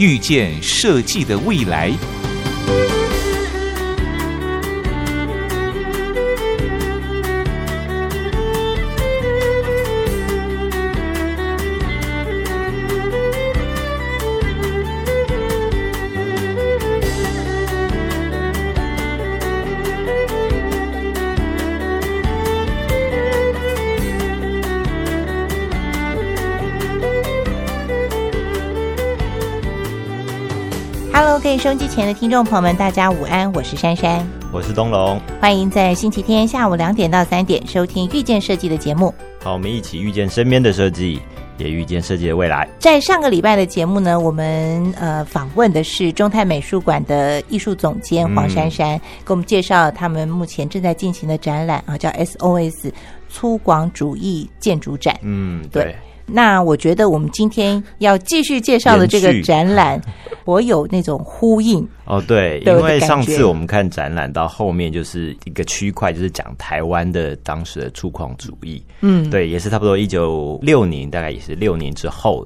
遇见设计的未来。收音机前的听众朋友们，大家午安，我是珊珊，我是东龙，欢迎在星期天下午两点到三点收听《遇见设计》的节目。好，我们一起遇见身边的设计，也遇见设计的未来。在上个礼拜的节目呢，我们呃访问的是中泰美术馆的艺术总监黄珊珊，给我们介绍他们目前正在进行的展览啊，叫 SOS 粗犷主义建筑展。嗯，对对，那我觉得我们今天要继续介绍的这个展览，我有那种呼应。哦对，因为上次我们看展览到后面就是一个区块，就是讲台湾的当时的粗犷主义。嗯，对，也是差不多一九六年，大概也是六年之后，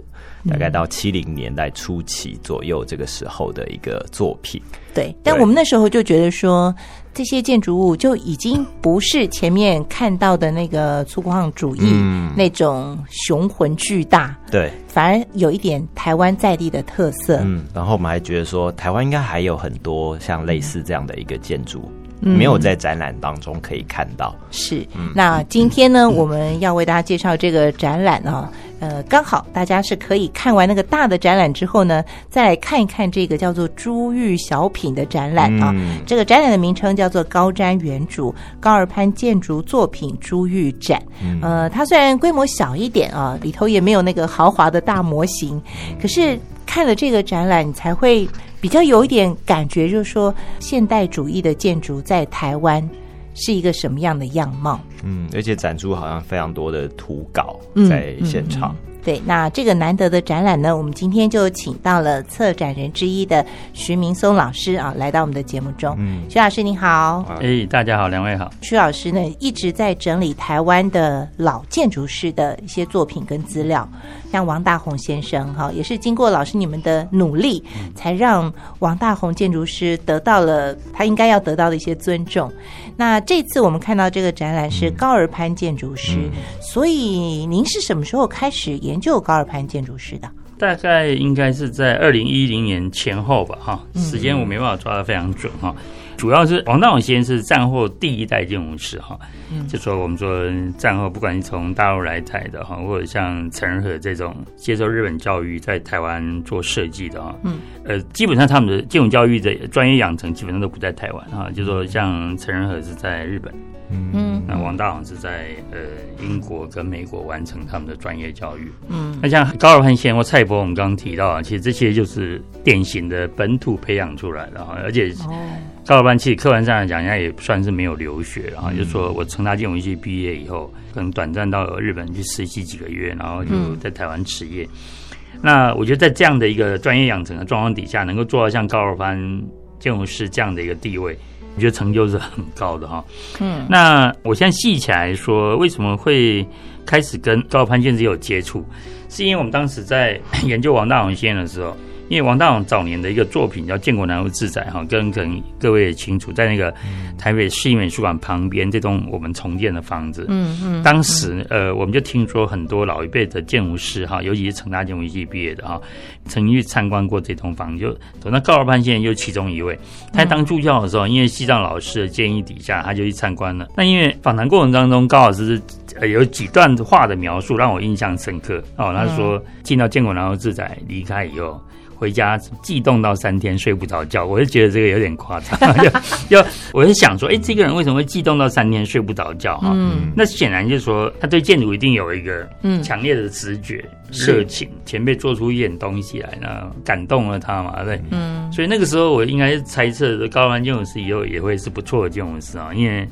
大概到七零年代初期左右这个时候的一个作品。对，但我们那时候就觉得说，这些建筑物就已经不是前面看到的那个粗犷主义、嗯那种雄浑巨大，对，反而有一点台湾在地的特色。嗯，然后我们还觉得说，台湾应该还有很多像类似这样的一个建筑，嗯没有在展览当中可以看到。是，那今天呢，我们要为大家介绍这个展览啊，呃，刚好大家是可以看完那个大的展览之后呢，再来看一看这个叫做珠玉小品的展览啊。嗯这个展览的名称叫做高瞻远瞩高尔潘建筑作品珠玉展。呃，它虽然规模小一点啊，里头也没有那个豪华的大模型，可是看了这个展览，你才会比较有一点感觉，就是说现代主义的建筑在台湾是一个什么样的样貌。嗯，而且展出好像非常多的图稿嗯在现场。对，那这个难得的展览呢，我们今天就请到了策展人之一的徐明松老师啊，来到我们的节目中。嗯徐老师您好，哎，大家好，两位好。徐老师呢一直在整理台湾的老建筑师的一些作品跟资料，像王大宏先生哈，也是经过老师你们的努力，才让王大宏建筑师得到了他应该要得到的一些尊重。那这次我们看到这个展览是高尔潘建筑师，所以您是什么时候开始研究高尔潘建筑师的？大概应该是在二零一零年前后吧，哈，时间我没办法抓得非常准哈。主要是王大勇先生是战后第一代建筑师哈，就说我们说战后不管是从大陆来台的哈，或者像陈仁和这种接受日本教育在台湾做设计的哈，嗯，呃，基本上他们的建筑教育的专业养成基本上都不在台湾哈，就说像陈仁和是在日本，嗯。那王大王是在呃英国跟美国完成他们的专业教育。嗯。那像高尔潘先或蔡伯，我们刚刚提到啊，其实这些就是典型的本土培养出来的哈，而且哦。高尔班其实客观上来讲，人家也算是没有留学，然后就说我成大金融系毕业以后，可能短暂到日本去实习几个月，然后就嗯。在台湾职业。那我觉得在这样的一个专业养成的状况底下，能够做到像高尔班建筑师这样的一个地位，我觉得成就是很高的哈。嗯那我现在细起来说，为什么会开始跟高尔潘建筑有接触？是因为我们当时在 研究王大勇先生的时候，因为王大勇早年的一个作品叫《建国南路自在》哈，跟可能各位也清楚，在那个台北市立美术馆旁边这栋我们重建的房子，嗯嗯，当时呃，我们就听说很多老一辈的建筑师哈，尤其是成大建筑系毕业的哈，曾经去参观过这栋房子。就那高尔潘先生就是其中一位。他当助教的时候，因为西藏老师的建议底下，他就去参观了。那因为访谈过程当中，高老师呃有几段话的描述让我印象深刻哦。他说进到建国南路自在离开以后。回家悸动到三天睡不着觉，我就觉得这个有点夸张。就就我就想说，哎，这个人为什么会悸动到三天睡不着觉哈？嗯那显然就是说，他对建筑一定有一个嗯强烈的直觉、热情。前辈做出一点东西来呢，感动了他嘛，对。嗯所以那个时候我应该是猜测，高安建筑师以后也会是不错的建筑师啊，因为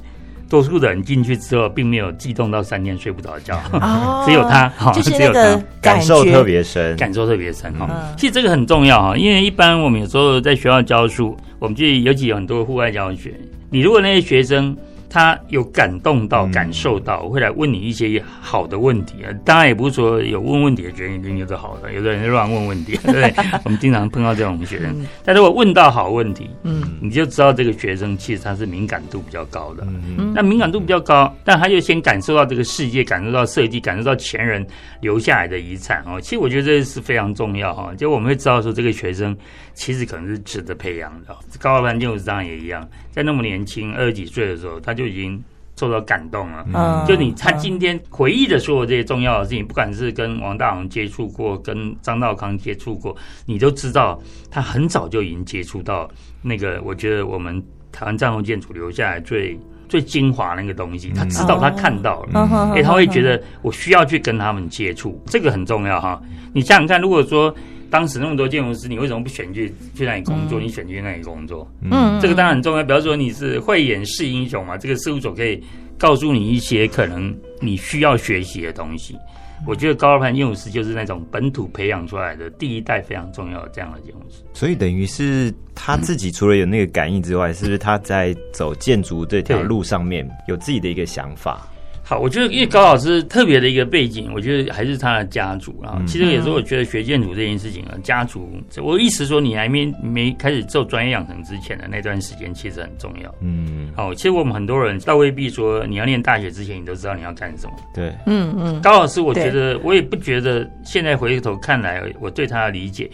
多数的人进去之后，并没有激动到三天睡不着觉，哦。只有他，哈 就是只有那个 他感受特别深，感受特别深哈。嗯。其实这个很重要哈，因为一般我们有时候在学校教书，我们就尤其有很多户外教学，你如果那些学生。他有感动到、嗯感受到，会来问你一些好的问题啊。当然也不是说有问问题的学生一定就是好的，有的人乱问问题，对不对？我们经常碰到这种学生。但如果问到好问题，嗯你就知道这个学生其实他是敏感度比较高的。嗯那敏感度比较高，但他就先感受到这个世界，感受到设计，感受到前人留下来的遗产哦。其实我觉得这是非常重要哈，就我们会知道说这个学生其实可能是值得培养的。高二班建筑师当然也一样，在那么年轻二十几岁的时候，他就已经受到感动了。嗯就你他今天回忆的所有这些重要的事情，不管是跟王大宏接触过，跟张道康接触过，你都知道他很早就已经接触到那个，我觉得我们台湾战后建筑留下来最最精华那个东西，他知道他看到了。他会觉得我需要去跟他们接触，这个很重要哈。你想想看，如果说当时那么多建筑师，你为什么不选去去那里工作？你选去那里工作，嗯这个当然很重要。比方说你是慧眼识英雄嘛，这个事务所可以告诉你一些可能你需要学习的东西。我觉得高尔盘建筑师就是那种本土培养出来的第一代非常重要的这样的建筑师。所以等于是他自己除了有那个感应之外，是不是他在走建筑这条路上面有自己的一个想法？好，我觉得因为高老师特别的一个背景，我觉得还是他的家族啊。嗯其实有时候我觉得学建筑这件事情啊，家族，我意思说你还没没开始做专业养成之前的那段时间，其实很重要。嗯，好，其实我们很多人倒未必说你要念大学之前，你都知道你要干什么。对，嗯嗯高老师，我觉得我也不觉得，现在回头看来，我对他的理解，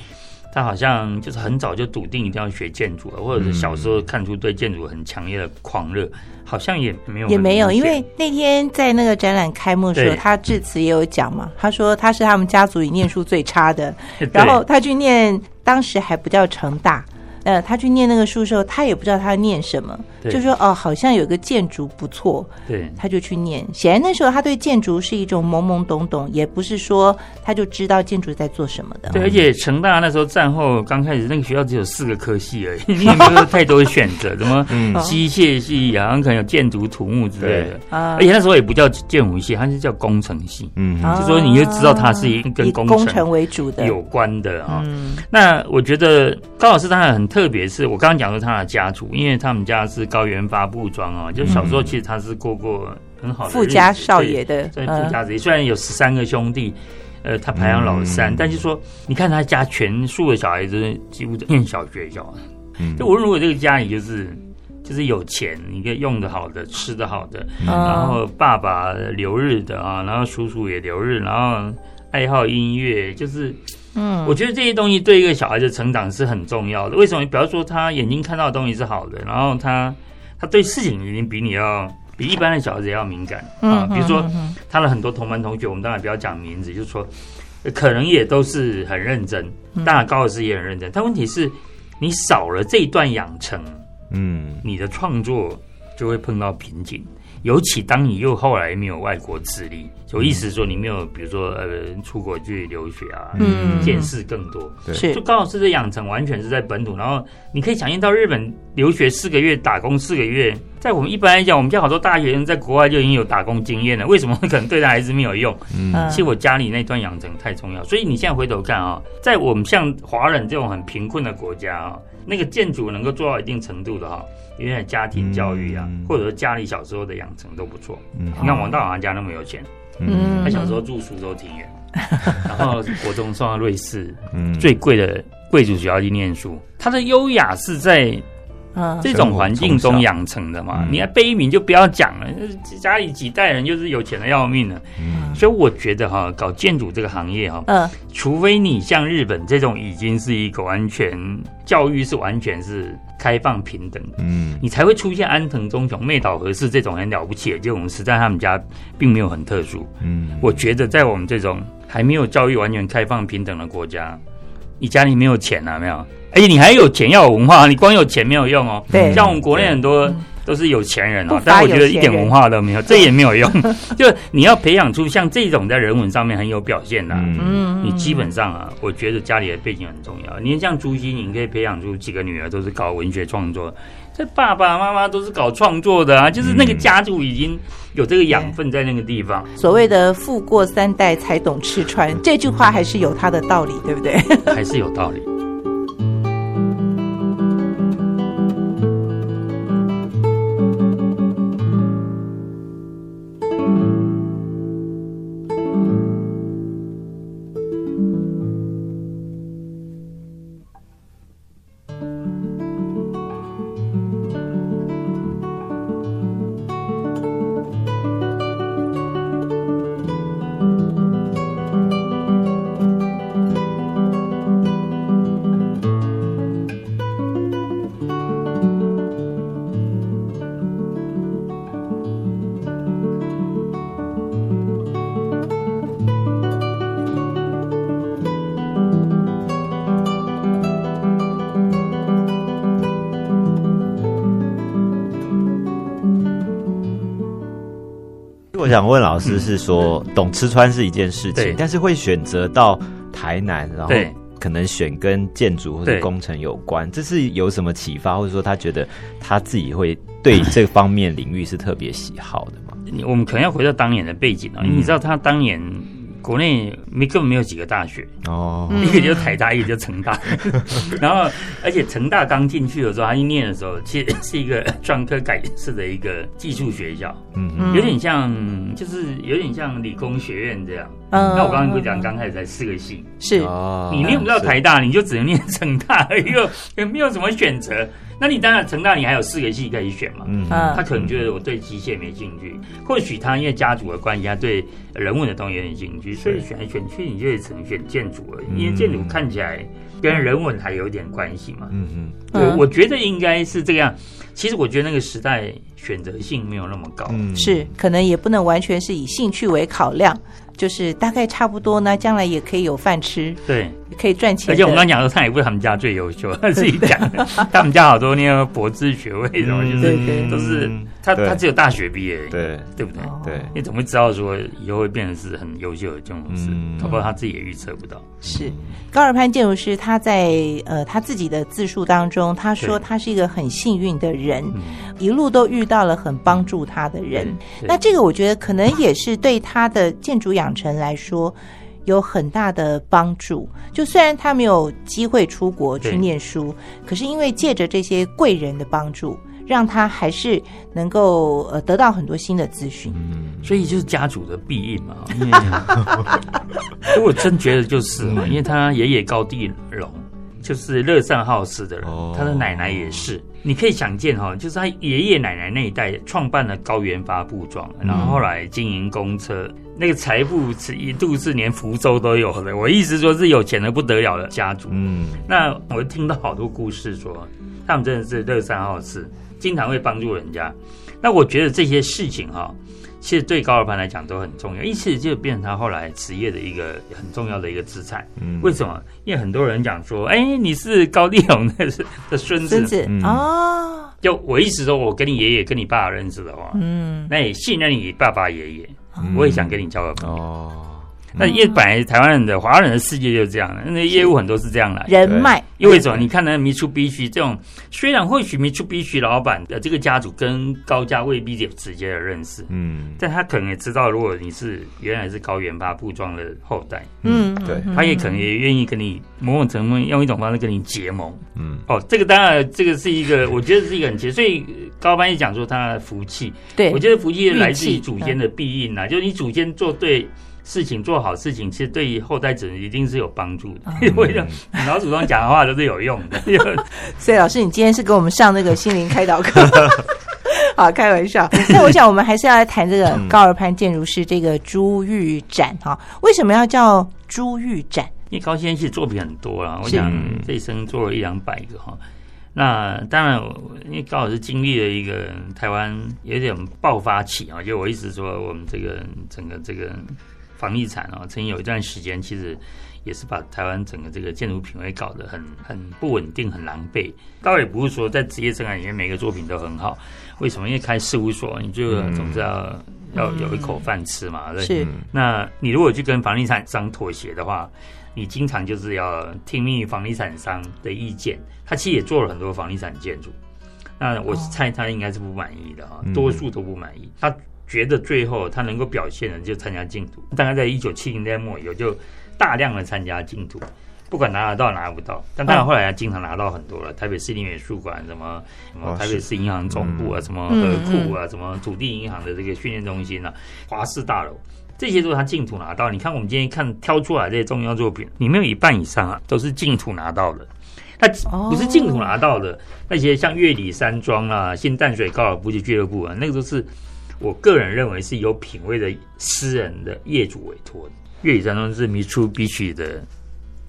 他好像就是很早就笃定一定要学建筑了，或者是小时候看出对建筑很强烈的狂热，好像也没有也没有，因为那天在那个展览开幕的时候，他致辞也有讲嘛，他说他是他们家族里念书最差的，然后他去念，当时还不叫成大。呃，他去念那个书的时候，他也不知道他念什么，对就说哦，好像有个建筑不错，对。他就去念。显然那时候他对建筑是一种懵懵懂懂，也不是说他就知道建筑在做什么的。对，而且成大那时候战后刚开始，那个学校只有四个科系而已，你也没有太多选择，什么机械系，好像可能有建筑、土木之类的。啊。而且那时候也不叫建筑系，它是叫工程系，嗯，啊就说你就知道它是一跟以工工程为主的，有关的啊。嗯。那我觉得高老师当然很特别，是我刚刚讲说他的家族，因为他们家是高原发布庄啊，就小时候其实他是过过很好的富家少爷的，在嗯富家子弟，虽然有十三个兄弟，呃，他排行老三，嗯但是说你看他家全数的小孩子几乎都念小学校，嗯就无论如果这个家里就是就是有钱，你可以用的好的，吃的好的，嗯然后爸爸留日的啊，然后叔叔也留日，然后爱好音乐，就是。嗯我觉得这些东西对一个小孩的成长是很重要的。为什么？比方说，他眼睛看到的东西是好的，然后他他对事情已经比你要比一般的小孩子要敏感啊。嗯比如说他的很多同班同学，我们当然不要讲名字，就是说，呃可能也都是很认真，嗯当然高老师也很认真。但问题是，你少了这一段养成，嗯，你的创作就会碰到瓶颈。尤其当你又后来没有外国资历，就意思说你没有，比如说呃出国去留学啊，嗯。见识更多。对是。就高老师的养成完全是在本土，然后你可以想象到日本留学四个月，打工四个月，在我们一般来讲，我们家好多大学生在国外就已经有打工经验了，为什么可能对他还是没有用？嗯嗯。其实我家里那段养成太重要，所以你现在回头看啊、在我们像华人这种很贫困的国家啊、那个建筑能够做到一定程度的哈、因为家庭教育啊，嗯或者说家里小时候的养成都不错。嗯你看王大王家那么有钱，嗯他小时候住苏州庭园，然后国中送到瑞士嗯最贵的贵族学校去念书，他的优雅是在嗯这种环境中养成的嘛。嗯你还悲悯就不要讲了，家里几代人就是有钱的要命了。嗯所以我觉得哈，搞建筑这个行业哈，嗯除非你像日本这种已经是一个完全教育是完全是开放平等的，嗯你才会出现安藤忠雄、妹岛和世这种很了不起的这种。实在他们家并没有很特殊。嗯，我觉得在我们这种还没有教育完全开放平等的国家，你家里没有钱啊，没有，而且你还有钱要有文化，你光有钱没有用哦。对像我们国内很多都是有钱人哦不乏，但我觉得一点文化都没有，这也没有用。就你要培养出像这种在人文上面很有表现的、啊，嗯，你基本上啊，我觉得家里的背景很重要。你像朱熹，你可以培养出几个女儿都是搞文学创作，这爸爸妈妈都是搞创作的啊，就是那个家族已经有这个养分在那个地方，所谓的“富过三代才懂吃穿”这句话还是有它的道理，对不对？还是有道理。想问老师是说，懂吃穿是一件事情，但是会选择到台南，然后可能选跟建筑或者工程有关，这是有什么启发，或者说他觉得他自己会对这方面领域是特别喜好的吗？我们可能要回到当年的背景啊，嗯你知道他当年国内没根本没有几个大学，哦，一个就是台大，一个就是成大。然后，而且成大刚进去的时候，他一念的时候，其实 是一个专科改制的一个技术学校，嗯。嗯。有点像，就是有点像理工学院这样。嗯那我刚刚不是讲，刚开始才四个系，是哦你念不到台大，你就只能念成大而已，又也没有什么选择。那你当然成大，你还有四个系可以选嘛。嗯嗯他可能觉得我对机械没兴趣，或许他因为家族的关系，他对人文的东西有点兴趣，所以选来选去，你就只能选建筑而已。因为建筑看起来跟人文还有点关系嘛。嗯嗯我嗯我觉得应该是这样。其实我觉得那个时代选择性没有那么高。嗯，是，可能也不能完全是以兴趣为考量，就是大概差不多呢，将来也可以有饭吃，对，可以赚钱。而且我们刚刚讲说，他也不是他们家最优秀，他 自己讲，他们家好多那个博士学位什么，就是对对都是他他只有大学毕业，对对不对？哦对，你怎么会知道说以后会变成是很优秀的建筑师？嗯搞不好他自己也预测不到。是高尔潘建筑师，他在呃他自己的自述当中，他说他是一个很幸运的人，嗯，一路都遇到了很帮助他的人。那这个我觉得可能也是对他的建筑养成来说有很大的帮助。就虽然他没有机会出国去念书，可是因为借着这些贵人的帮助，让他还是能够呃得到很多新的资讯。嗯，所以就是家族的庇应嘛。我真觉得就是嘛，因为他爷爷高地龙就是乐善好施的人哦，他的奶奶也是。你可以想见哈，就是他爷爷奶奶那一代创办了高原发布庄，然后后来经营公车，那个财富是一度是连福州都有的。我意思说是有钱的不得了的家族。嗯那我听到好多故事说，他们真的是乐善好施，经常会帮助人家。那我觉得这些事情哈、其实对高尔潘来讲都很重要，因此就变成他后来职业的一个很重要的一个资产。嗯为什么？因为很多人讲说，哎，你是高丽勇的的孙子。孙子、嗯哦，就我一直说，我跟你爷爷跟你爸爸认识的话，嗯，那也信任你爸爸爷爷，我也想跟你交个朋友。哦，那业本来台湾人的华人的世界就是这样的，那业务很多是这样来的。人脉，因为什么？你看那米出必须这种，虽然或许米出必须老板的这个家族跟高家未必有直接的认识，嗯但他可能也知道，如果你是原来是高原发布庄的后代，嗯，对嗯他也可能也愿意跟你某种程度用一种方式跟你结盟。嗯哦，这个当然，这个是一个，我觉得是一个很结，所以高班也讲说他的福气，对，我觉得福气来自于祖先的庇荫呐、就是你祖先做对。事情做好事情，其实对于后代子一定是有帮助的。为了你老祖宗讲的话都是有用的。所以老师，你今天是给我们上那个心灵开导课。好，开玩笑。那我想，我们还是要来谈这个高尔潘建筑师这个朱玉展哈。为什么要叫朱玉展？因为高先生其实作品很多啦，我想这一生做了一两百个哈。那当然，因为高老师经历了一个台湾有点爆发期啊，就我一直说我们这个整个这个房地产哦，曾经有一段时间其实。也是把台湾整个这个建筑品味搞得很很不稳定、很狼狈。倒也不是说在职业生涯里面每个作品都很好，为什么？因为开事务所，你就总是要要有一口饭吃嘛。对是。那你如果去跟房地产商妥协的话，你经常就是要听命于房地产商的意见。他其实也做了很多房地产建筑，那我猜他应该是不满意的哈，多数都不满意。他觉得最后他能够表现的就参加竞图，大概在一九七零年末有就。大量的参加竞图，不管拿得到拿不到，但当然后来经常拿到很多了。台北市立美术馆，什么什么台北市银行总部啊，什么河库啊，什么土地银行的这个训练中心啊，华氏大楼，这些都是他净土拿到。你看我们今天看挑出来这些重要作品，里面有一半以上啊都是净土拿到的。他不是净土拿到的那些，像月里山庄啊、新淡水高尔夫球俱乐部啊，那个都是我个人认为是有品位的私人的业主委托的。粤语山庄是 Mitsubishi 的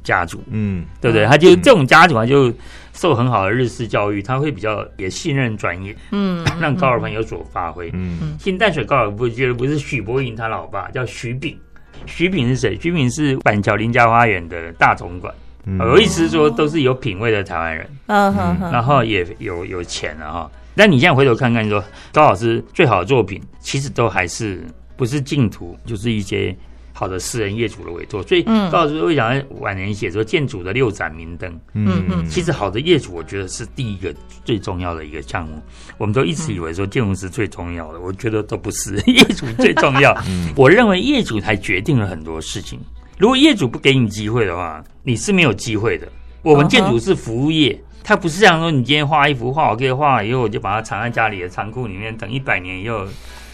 家族，嗯，对不对？他就这种家族啊，就受很好的日式教育，他会比较也信任专业，嗯，让高尔夫有所发挥。嗯，新淡水高尔夫觉得不是许博颖他老爸叫徐炳，徐炳是谁？徐炳是板桥林家花园的大总管，我意思是说都是有品位的台湾人，嗯哼，然后也有有钱了哈。但你现在回头看看，说高老师最好的作品，其实都还是不是净土，就是一些。好的私人业主的委托，所以高老师会讲晚年写说建筑的六盏明灯。嗯嗯，其实好的业主，我觉得是第一个最重要的一个项目。我们都一直以为说建筑师最重要的，我觉得都不是业主最重要。我认为业主才决定了很多事情。如果业主不给你机会的话，你是没有机会的。我们建筑是服务业，它不是这样说。你今天画一幅画，我可以画了以后，我就把它藏在家里的仓库里面，等一百年以后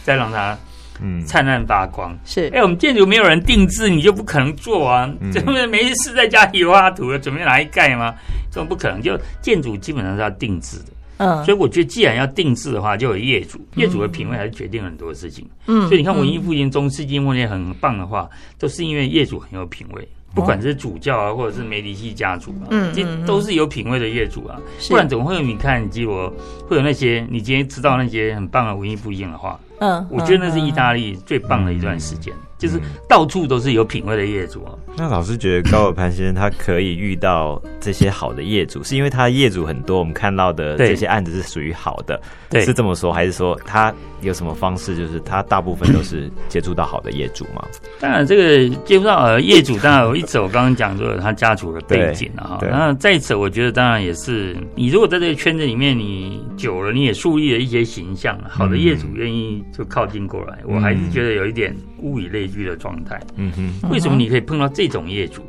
再让它。嗯，灿烂发光是。哎，我们建筑没有人定制，你就不可能做啊。怎么没事在家里画图了，准备拿来盖吗？这种不可能。就建筑基本上是要定制的。嗯，所以我觉得既然要定制的话，就有业主，业主的品味还是决定很多事情。嗯，所以你看文艺复兴、中世纪末年很棒的话，都是因为业主很有品味。不管是主教啊，或者是梅迪西家族啊，嗯，这都是有品味的业主啊。不然怎么会有你看基罗会有那些你今天知道那些很棒的文艺复兴的话？嗯，我觉得那是意大利最棒的一段时间，就是到处都是有品味的业主啊。那老师觉得高尔潘先生他可以遇到这些好的业主，是因为他业主很多，我们看到的这些案子是属于好的，是这么说，还是说他有什么方式，就是他大部分都是接触到好的业主吗？当然，这个接触到业主，当然我一直我刚刚讲说他家族的背景了哈。那再者，我觉得当然也是，你如果在这个圈子里面你久了，你也树立了一些形象，好的业主愿意。就靠近过来，我还是觉得有一点物以类聚的状态。嗯哼，为什么你可以碰到这种业主，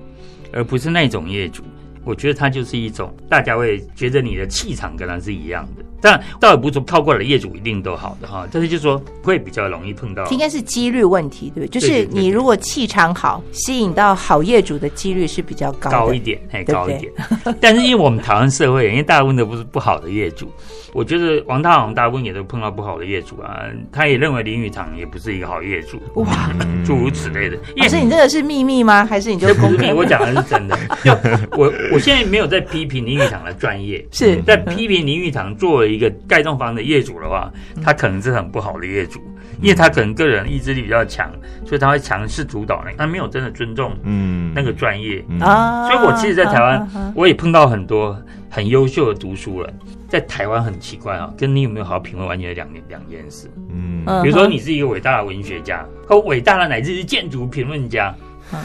而不是那种业主？我觉得他就是一种大家会觉得你的气场跟他是一样的。但倒也不是说靠过来的业主一定都好的哈，但是就是说会比较容易碰到。应该是几率问题，对不对？就是你如果气场好，吸引到好业主的几率是比较高高一点，还高一点。但是因为我们台湾社会，因为大部分都不是不好的业主。我觉得王大王大部分也都碰到不好的业主啊，他也认为林语堂也不是一个好业主，哇，诸如此类的。可是你这个是秘密吗？还是你就不是秘密？我讲的是真的。就 我我现在没有在批评林语堂的专业，是在批评林语堂作为一个盖栋房的业主的话，他可能是很不好的业主，因为他可能个人意志力比较强，所以他会强势主导那个，他没有真的尊重嗯那个专业啊。所以我其实，在台湾我也碰到很多很优秀的读书人。在台湾很奇怪啊，跟你有没有好好品味完全两两件事。嗯，比如说你是一个伟大的文学家，和伟大的乃至是建筑评论家，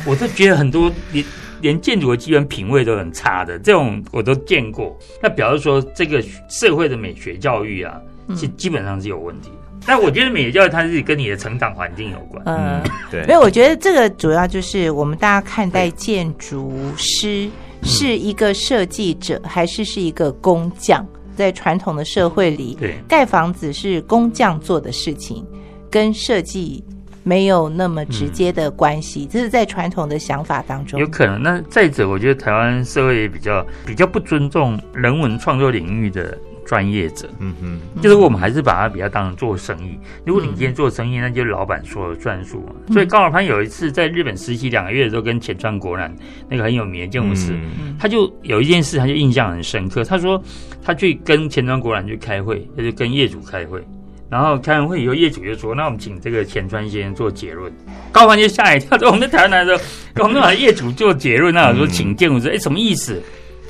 我都觉得很多连连建筑的基本品味都很差的，这种我都见过。那表示说这个社会的美学教育啊，是基本上是有问题的。但我觉得美教育它是跟你的成长环境有关。嗯，对。没有我觉得这个主要就是我们大家看待建筑师是一个设计者，还是是一个工匠。在传统的社会里，盖房子是工匠做的事情，跟设计没有那么直接的关系。这是在传统的想法当中，有可能。那再者，我觉得台湾社会也比较比较不尊重人文创作领域的。专业者，嗯哼，就是我们还是把它比较当成做生意。如果你今天做生意，那就是老板说了算数嘛。所以高尔潘有一次在日本实习两个月的时候，跟浅川国男那个很有名的建筑师，他就有一件事，他就印象很深刻。他说他去跟浅川国男去开会，他就跟业主开会。然后开完会以后，业主就说：“那我们请这个钱川先生做结论。”高凡就吓一跳，说：“我们在台湾来的时候，我们把业主做结论，那说请建筑师，哎，什么意思？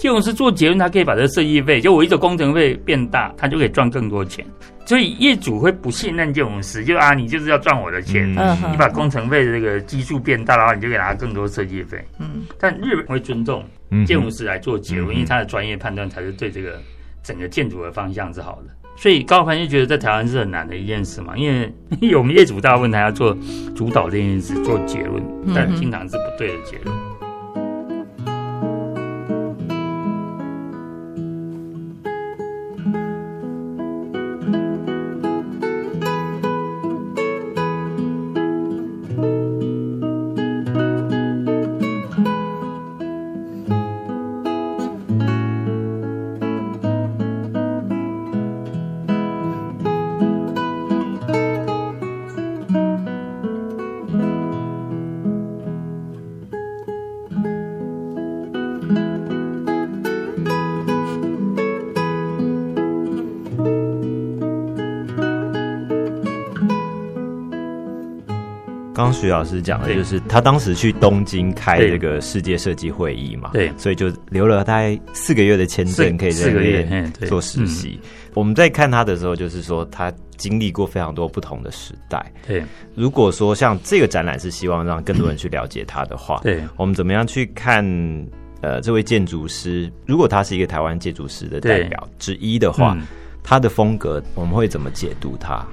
建筑师做结论，他可以把这个设计费，就我一个工程费变大，他就可以赚更多钱。所以业主会不信任建筑师，就啊，你就是要赚我的钱，你把工程费的这个基数变大，然后你就给他更多设计费。嗯，但日本会尊重建筑师来做结论，因为他的专业判断才是对这个整个建筑的方向是好的。”所以高凡就觉得在台湾是很难的一件事嘛，因为 我们业主大部分他要做主导这件事，做结论，但经常是不对的结论。刚徐老师讲的就是他当时去东京开这个世界设计会议嘛，对，所以就留了大概四个月的签证，可以在那边做实习。我们在看他的时候，就是说他经历过非常多不同的时代。对，如果说像这个展览是希望让更多人去了解他的话，对，我们怎么样去看？呃，这位建筑师，如果他是一个台湾建筑师的代表之一的话，他的风格我们会怎么解读他？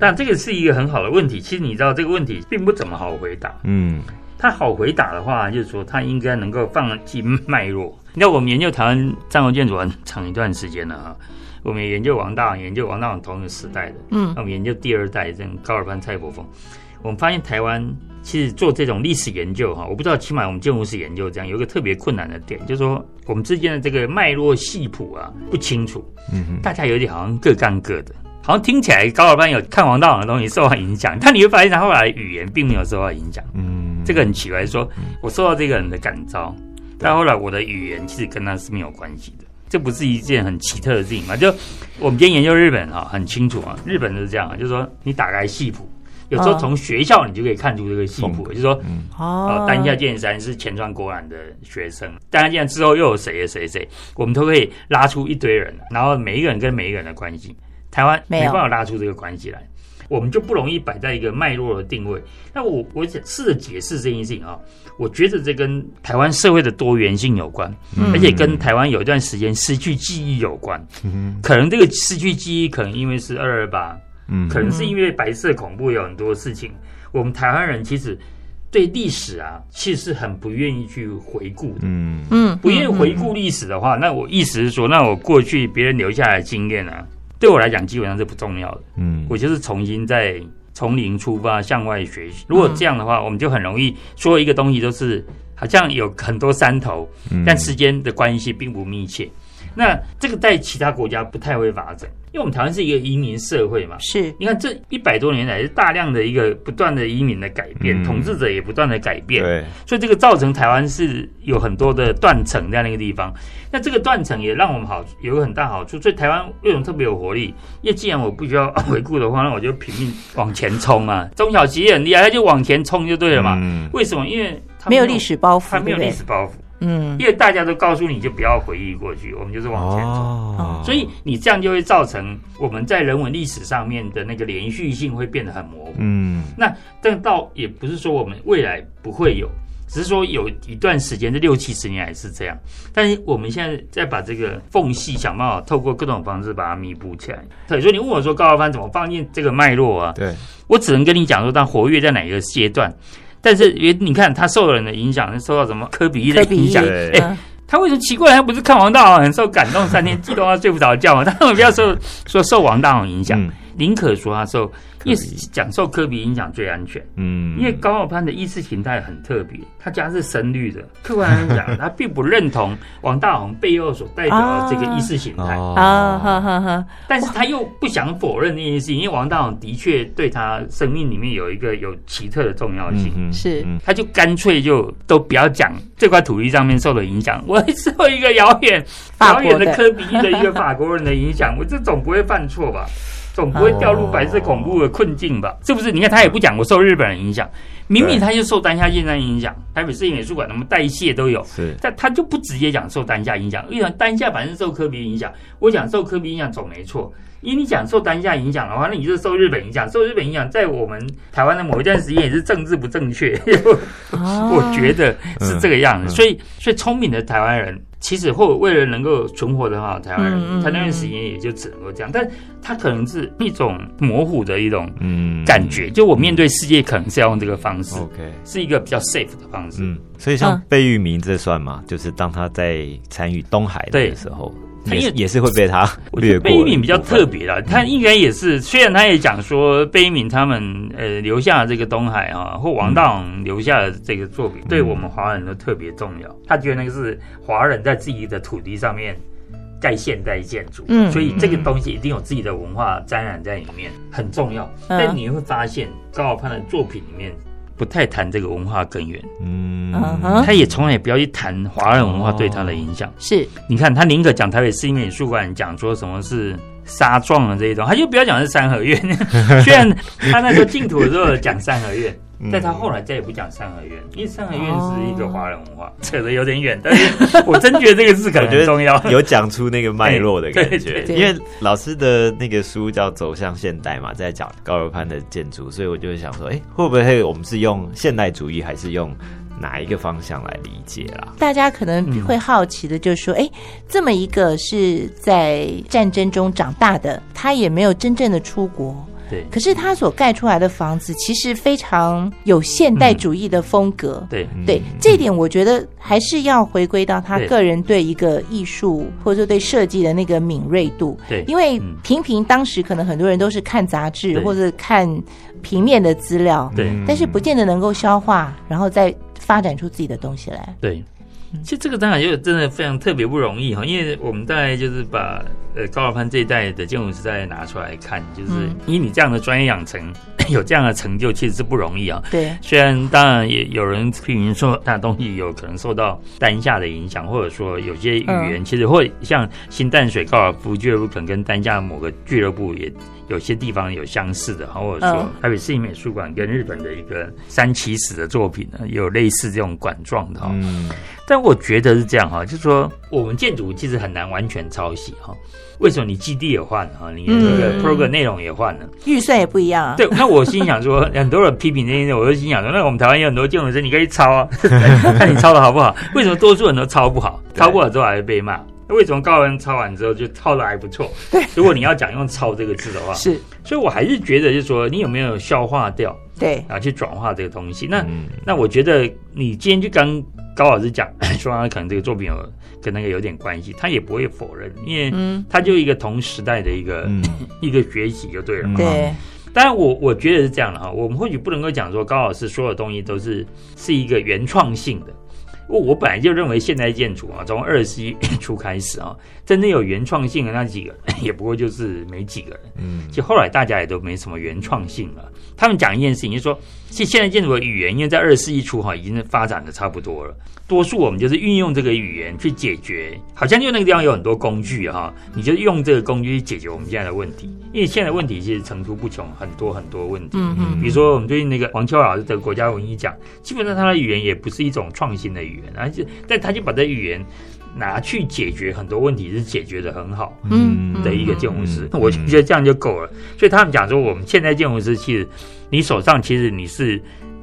但这个是一个很好的问题。其实你知道这个问题并不怎么好回答。嗯，他好回答的话，就是说他应该能够放弃脉络。你知道我们研究台湾战后建筑很长一段时间了哈，我们也研究王大王，研究王大王同一个时代的。嗯，那我们研究第二代，这高尔班、蔡伯峰，我们发现台湾其实做这种历史研究哈，我不知道起码我们建筑史研究这样有一个特别困难的点，就是说我们之间的这个脉络系谱啊不清楚。嗯，大家有点好像各干各的。好像听起来高尔班有看王大王的东西受到影响，但你会发现他后来语言并没有受到影响。嗯，这个很奇怪，说我受到这个人的感召，但后来我的语言其实跟他是没有关系的。这不是一件很奇特的事情嘛？就我们今天研究日本啊，很清楚啊，日本是这样，就是说你打开戏谱，有时候从学校你就可以看出这个戏谱，就是说哦，丹下健三是前川国染的学生，丹下健山之后又有谁谁谁，我们都可以拉出一堆人，然后每一个人跟每一个人的关系。台湾没办法拉出这个关系来，我们就不容易摆在一个脉络的定位。那我我想试着解释这件事情啊，我觉得这跟台湾社会的多元性有关，而且跟台湾有一段时间失去记忆有关。可能这个失去记忆，可能因为是二二八，嗯，可能是因为白色恐怖有很多事情。我们台湾人其实对历史啊，其实很不愿意去回顾的。嗯嗯，不愿意回顾历史的话，那我意思是说，那我过去别人留下来的经验啊。对我来讲，基本上是不重要的。嗯，我就是重新再从零出发，向外学习。如果这样的话，我们就很容易说一个东西都是好像有很多山头，但时间的关系并不密切。那这个在其他国家不太会发展，因为我们台湾是一个移民社会嘛。是，你看这一百多年来是大量的一个不断的移民的改变，统治者也不断的改变。对，所以这个造成台湾是有很多的断层在那个地方。那这个断层也让我们好有个很大好处，所以台湾为什么特别有活力？因为既然我不需要 回顾的话，那我就拼命往前冲啊！中小企业很厉害，他就往前冲就对了嘛。为什么？因为没有历史包袱，他没有历史包袱。嗯，因为大家都告诉你就不要回忆过去，我们就是往前走，所以你这样就会造成我们在人文历史上面的那个连续性会变得很模糊。嗯，那但倒也不是说我们未来不会有，只是说有一段时间这六七十年还是这样，但是我们现在在把这个缝隙想办法透过各种方式把它弥补起来。对，所以你问我说高尔帆怎么放进这个脉络啊？对我只能跟你讲说，他活跃在哪一个阶段。但是，也你看他受人的影响，受到什么科比一的影响？哎，他为什么奇怪？他不是看王大王很受感动，三天激动到睡不着觉吗？他为什么不要受说受王大王影响？宁可说他受。因为讲受科比影响最安全，嗯，因为高傲潘的意识形态很特别，他家是深绿的，客观来讲，他并不认同王大宏背后所代表的这个意识形态。啊，哈哈哈。但是他又不想否认那件事情，因为王大宏的确对他生命里面有一个有奇特的重要性，是，他就干脆就都不要讲这块土地上面受的影响，我受一个遥远遥远的科比的一个法国人的影响，我这总不会犯错吧？总不会掉入白色恐怖的困境吧？是不是？你看他也不讲我受日本人影响，明明他就受丹下健战影响，台北市立美术馆什么代谢都有，是，但他就不直接讲受丹下影响，因为丹下反正受科比影响，我讲受科比影响总没错。因为你讲受当下影响的话，那你就受日本影响。受日本影响，在我们台湾的某一段时间也是政治不正确。我觉得是这个样子。所以，所以聪明的台湾人，其实或为了能够存活的话，台湾人他那段时间也就只能够这样。但他可能是一种模糊的一种感觉，就我面对世界可能是要用这个方式，OK，是一个比较 safe 的方式。嗯，所以像贝聿铭这算吗？就是当他在参与东海的时候。也也是会被他略过。悲悯比较特别了，他应该也是，虽然他也讲说贝聿铭他们呃留下这个东海啊，或王大王留下的这个作品，对我们华人都特别重要。他觉得那个是华人在自己的土地上面盖现代建筑，嗯，所以这个东西一定有自己的文化沾染在里面，很重要。但你会发现高晓攀的作品里面。不太谈这个文化根源，嗯，他也从来也不要去谈华人文化对他的影响。是，你看他宁可讲台北市立美术馆，讲说什么是沙状的这一种，他就不要讲是三合院。虽然他那时候净土的时候讲三合院。但他后来再也不讲三合院，因为三合院是一个华人文化，扯得有点远。但是我真觉得这个字可能很重要，有讲出那个脉络的感觉。因为老师的那个书叫《走向现代》嘛，在讲高楼潘的建筑，所以我就会想说，哎，会不会我们是用现代主义，还是用哪一个方向来理解啦？大家可能会好奇的，就是说，哎，这么一个是在战争中长大的，他也没有真正的出国。对，可是他所盖出来的房子其实非常有现代主义的风格。对，对，这点我觉得还是要回归到他个人对一个艺术或者说对设计的那个敏锐度。对，因为平平当时可能很多人都是看杂志或者看平面的资料，对，但是不见得能够消化，然后再发展出自己的东西来。对。其实这个当然就真的非常特别不容易哈，因为我们大概就是把呃高老潘这一代的建筑师再拿出来看，就是以你这样的专业养成，有这样的成就，其实是不容易啊。对，虽然当然也有人批评说他的东西有可能受到丹下的影响，或者说有些语言其实会像新淡水高尔夫俱乐部可能跟丹下某个俱乐部也。有些地方有相似的，或者说台北市立美术馆跟日本的一个三崎史的作品呢，有类似这种管状的哈。嗯，但我觉得是这样哈，就是说我们建筑其实很难完全抄袭哈。为什么你基地也换了哈？你那个 program 内容也换了，预算也不一样啊。对，那我心想说，很多人批评这些，我就心想说，那我们台湾有很多建筑师，你可以抄啊，看你抄的好不好？为什么多数人都抄不好？抄不好之后还会被骂？为什么高文抄完之后就抄的还不错？对，如果你要讲用抄这个字的话，是，所以我还是觉得，就是说你有没有消化掉？对，然后去转化这个东西。那那我觉得你今天就跟高老师讲，说他可能这个作品有跟那个有点关系，他也不会否认，因为他就一个同时代的一个 一个学习就对了。对，当然我我觉得是这样的哈，我们或许不能够讲说高老师所有东西都是是一个原创性的。我本来就认为现代建筑啊，从二十世纪初开始啊，真正有原创性的那几个，也不过就是没几个人。嗯，其实后来大家也都没什么原创性了。他们讲一件事情，就是说，其实现在建筑的语言，因为在二十世纪初哈，已经发展的差不多了。多数我们就是运用这个语言去解决，好像就那个地方有很多工具哈，你就用这个工具去解决我们现在的问题。因为现在问题其实层出不穷，很多很多问题。嗯嗯。比如说我们最近那个王秋老师的国家文艺奖，基本上他的语言也不是一种创新的语言，而且但他就把这语言拿去解决很多问题，是解决的很好。嗯。的一个建筑师，我就觉得这样就够了。所以他们讲说，我们现在建筑师其实你手上其实你是。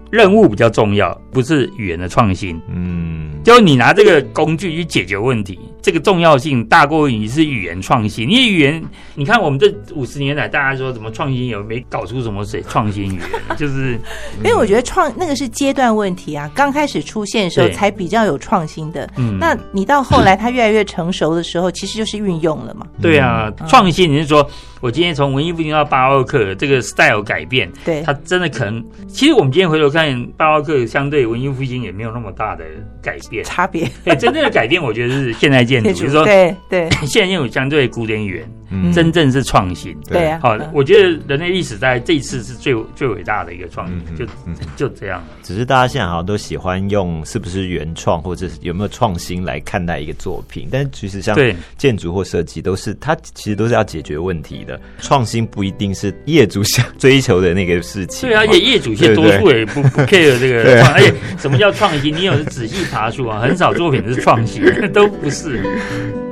任务比较重要，不是语言的创新。嗯，就你拿这个工具去解决问题，这个重要性大过于你是语言创新。你语言，你看我们这五十年来，大家说怎么创新，有没搞出什么谁创新语言？就是，因为我觉得创那个是阶段问题啊，刚开始出现的时候才比较有创新的。嗯，那你到后来它越来越成熟的时候，其实就是运用了嘛。对啊，创新你是说。我今天从文艺复兴到巴洛克，这个 style 改变，对，它真的可能。其实我们今天回头看巴洛克，相对文艺复兴也没有那么大的改变差别。对，真正的改变，我觉得是现代建筑，就是说，对对，现代建筑相对古典语言。真正是创新，对啊。好，我觉得人类历史在这一次是最最伟大的一个创新，就就这样。只是大家现在好像都喜欢用是不是原创或者是有没有创新来看待一个作品，但其实像建筑或设计都是它其实都是要解决问题的。创新不一定是业主想追求的那个事情。对，而且业主现在多数也不 不 care 这个。而且什么叫创新？你有仔细爬书啊，很少作品是创新，都不是。Later.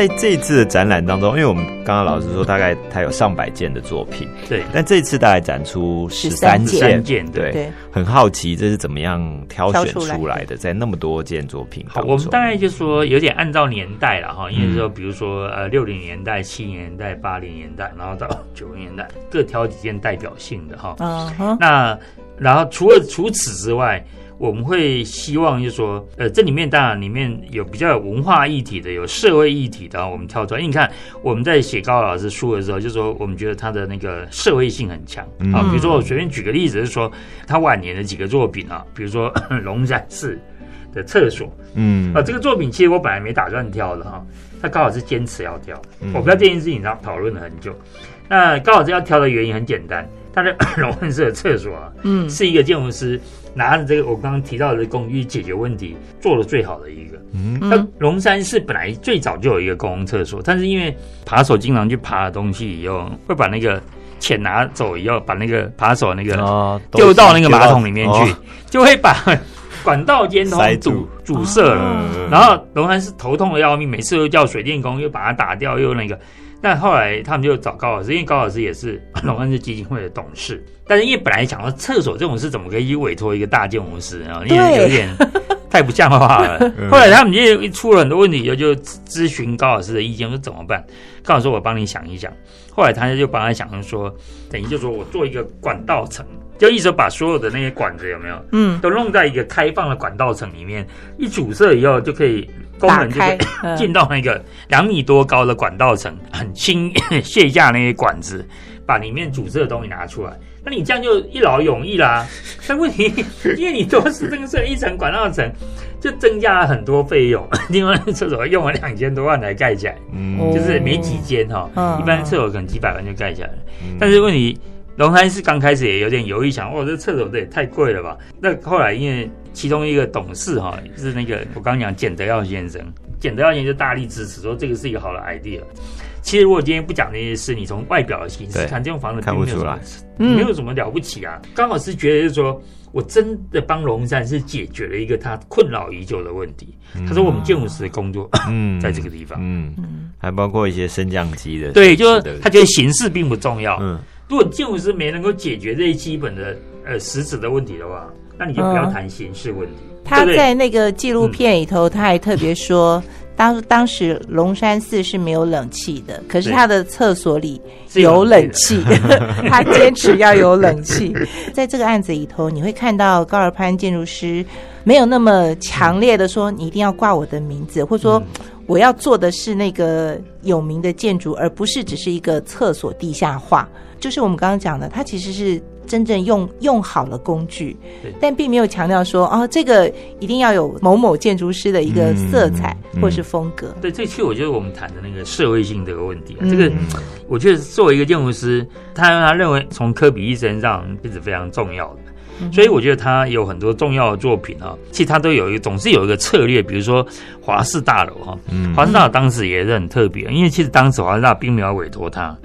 在这一次的展览当中，因为我们刚刚老师说大概他有上百件的作品，对，但这次大概展出十三件，对，很好奇这是怎么样挑选出来的，在那么多件作品，好，我们大概就说有点按照年代了哈，因为说比如说呃六零年代、七零年代、八零年代，然后到九零年代，各挑几件代表性的哈，嗯，那然后除了除此之外。我们会希望就是说，呃，这里面当然里面有比较有文化议题的，有社会议题的，我们跳出来。因为你看我们在写高老师书的时候，就是说我们觉得他的那个社会性很强啊。比如说我随便举个例子，是说他晚年的几个作品啊，比如说龙山寺的厕所，嗯，啊，这个作品其实我本来没打算挑的哈，他刚好是坚持要挑。我不知道这件事情上讨论了很久。那高老师要挑的原因很简单，他的 龙山寺的厕所啊，嗯，是一个建筑师。拿着这个我刚刚提到的工具解决问题，做的最好的一个。嗯，那龙山寺本来最早就有一个公共厕所，但是因为扒手经常去扒的东西以后，会把那个钱拿走以后，把那个扒手那个丢到那个马桶里面去，就会把 管道接通堵堵塞了。然后龙山寺头痛的要命，每次都叫水电工又把它打掉，又那个。但后来他们就找高老师，因为高老师也是 龙安寺基金会的董事。但是因为本来想到厕所这种事怎么可以去委托一个大建筑师啊？因为有点太不像话了。后来他们就出了很多问题，就就咨询高老师的意见，说怎么办？高老师，我帮你想一想。后来他就帮他想说，等于就说我做一个管道层，就一直把所有的那些管子有没有，嗯，都弄在一个开放的管道层里面，一阻塞以后就可以。工人就可以 进到那个两米多高的管道层，很轻 卸下那些管子，把里面阻塞的东西拿出来。那你这样就一劳永逸啦。但问题，因为你多是增设一层管道层，就增加了很多费用。另外，厕所用了两千多万来盖起来，嗯就是没几间哈。一般厕所可能几百万就盖起来了。但是问题。龙山寺刚开始也有点犹豫，想哦，这厕所这也太贵了吧？那后来因为其中一个董事哈，是那个我刚刚讲简德耀先生，简德耀先生就大力支持，说这个是一个好的 idea。其实如果今天不讲那些事，你从外表的形式看，这种房子看不出来，没有什么了不起啊。刚好是觉得就是说我真的帮龙山是解决了一个他困扰已久的问题。他说我们建筑师的工作，嗯，在这个地方，嗯，还包括一些升降机的，对，就是他觉得形式并不重要，嗯。如果建筑师没能够解决这些基本的呃实质的问题的话，那你就不要谈形式问题。他在那个纪录片里头，他还特别说，当当时龙山寺是没有冷气的，可是他的厕所里有冷气，他坚持要有冷气。在这个案子里头，你会看到高尔潘建筑师没有那么强烈的说，你一定要挂我的名字，或者说我要做的是那个有名的建筑，而不是只是一个厕所地下化。就是我们刚刚讲的，它其实是真正用用好了工具，但并没有强调说哦，这个一定要有某某建筑师的一个色彩或是风格。对，这期我觉得我们谈的那个社会性这个问题啊，这个我觉得作为一个建筑师，他他认为从科比一身上是非常重要的，所以我觉得他有很多重要的作品啊，其实他都有一个总是有一个策略，比如说华氏大楼哈，华氏大楼当时也是很特别，因为其实当时华氏大并没有委托他。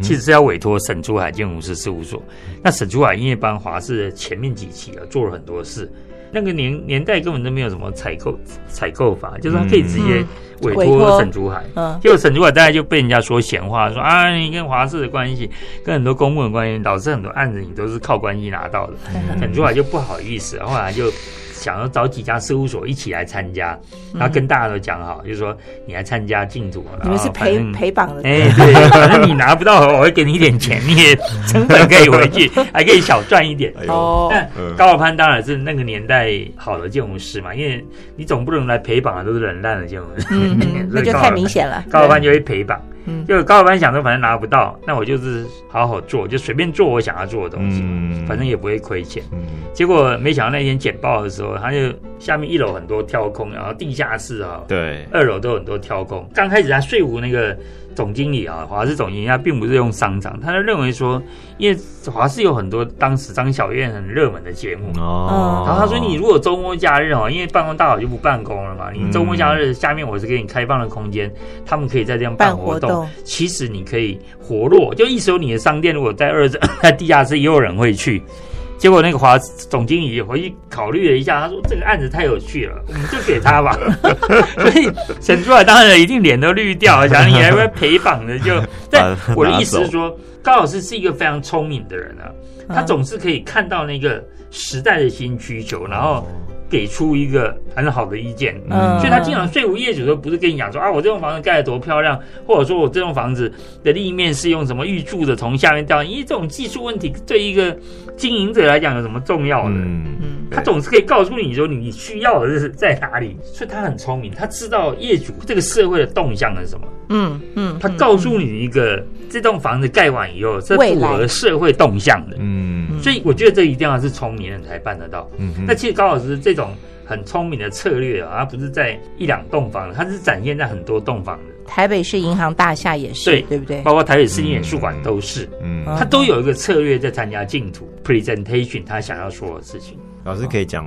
其实是要委托沈珠海建筑师事务所。那沈珠海因为帮华氏前面几期啊做了很多事，那个年年代根本都没有什么采购采购法，就是他可以直接委托沈珠海。嗯，结果沈珠海大家就被人家说闲话，说啊，你跟华氏的关系，跟很多公务的关系，导致很多案子你都是靠关系拿到的。沈珠海就不好意思，后来就。想要找几家事务所一起来参加，然后跟大家都讲好，就是说你来参加净土，你们是陪陪绑的，哎，对，反正你拿不到，我会给你一点钱，你也 成本可以回去，还可以小赚一点。哦，高老潘当然是那个年代好的建筑师嘛，因为你总不能来陪绑的都是冷淡的建筑师，那就太明显了。高老潘就会陪绑。就高老板想说，反正拿不到，那我就是好好做，就随便做我想要做的东西，反正也不会亏钱。结果没想到那天简报的时候，他就下面一楼很多挑空，然后地下室啊，对，二楼都很多挑空。刚开始他税务那个。总经理啊，华视总经理他并不是用商场，他就认为说，因为华视有很多当时张小燕很热门的节目。哦，然后他说你如果周末假日哦，因为办公大佬就不办公了嘛，你周末假日下面我是给你开放的空间，他们可以在这样办活动，其实你可以活络，就意思说你的商店如果在二 在地下室也有人会去。结果那个华总经理回去考虑了一下，他说这个案子太有趣了，我们就给他吧。所以沈珠海当然一定脸都绿掉，想你还会陪绑的就。但我的意思是说，高老师是一个非常聪明的人啊，他总是可以看到那个时代的新需求，然后。给出一个很好的意见，所以他经常说服业主都不是跟你讲说啊，我这栋房子盖的多漂亮，或者说我这栋房子的立面是用什么预柱的，从下面掉，因为这种技术问题对一个经营者来讲有什么重要的？嗯嗯，他总是可以告诉你说你需要的是在哪里，所以他很聪明，他知道业主这个社会的动向是什么。嗯嗯，他告诉你一个这栋房子盖完以后是符合社会动向的。嗯，所以我觉得这一定要是聪明人才办得到。嗯，那其实高老师这种很聪明的策略啊，他不是在一两栋房，它是展现在很多栋房的。台北市银行大厦也是，对对不对？包括台北市立美术馆都是。嗯，他都有一个策略在参加净土 presentation，他想要说的事情。老师可以讲。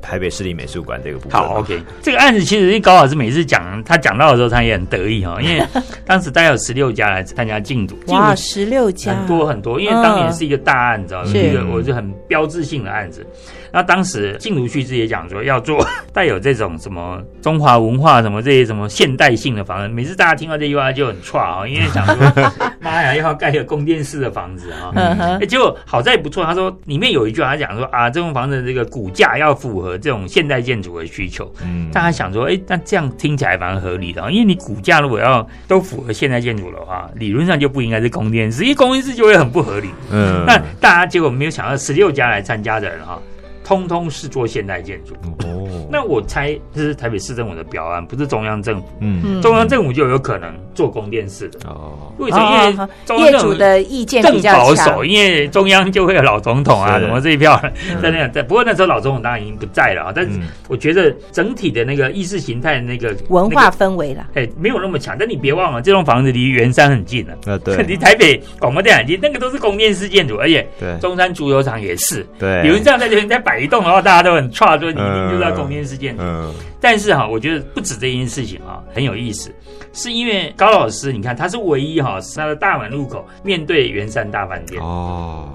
台北市立美术馆这个部分，好，OK。这个案子其实高老师每次讲，他讲到的时候，他也很得意哈，因为当时大概有十六家来参加竞赌，哇，十六家，很多很多，因为当年是一个大案，知道吗？一个我是很标志性的案子。那当时禁毒须知也讲说要做 带有这种什么中华文化什么这些什么现代性的房子，每次大家听到这句话就很错啊，因为想说 妈呀，要盖一个宫殿式的房子啊，结果好在不错，他说里面有一句他讲说啊，这栋房子这个骨架要符合这种现代建筑的需求，嗯，大家想说哎，那这样听起来蛮合理的，因为你骨架如果要都符合现代建筑的话，理论上就不应该是宫殿式，因为宫殿式就会很不合理，嗯，那大家结果没有想到十六家来参加的人哈。通通是做现代建筑哦，那我猜这是台北市政府的表案，不是中央政府。嗯，中央政府就有可能做供电式的哦。为什么？因为业主的意见更保守，因为中央就会有老总统啊，什么这一票在那样在。不过那时候老总统当然已经不在了啊，但是我觉得整体的那个意识形态那个文化氛围了，哎，没有那么强。但你别忘了，这栋房子离圆山很近了，呃，对，离台北广播电台近，那个都是供电式建筑，而且对中山足球场也是，对，有人这样在这边在摆。移动的话，大家都很差，说你一定就在供电事件。嗯，但是哈，我觉得不止这件事情啊，很有意思，是因为高老师，你看他是唯一哈，他的大门入口面对圆山大饭店哦。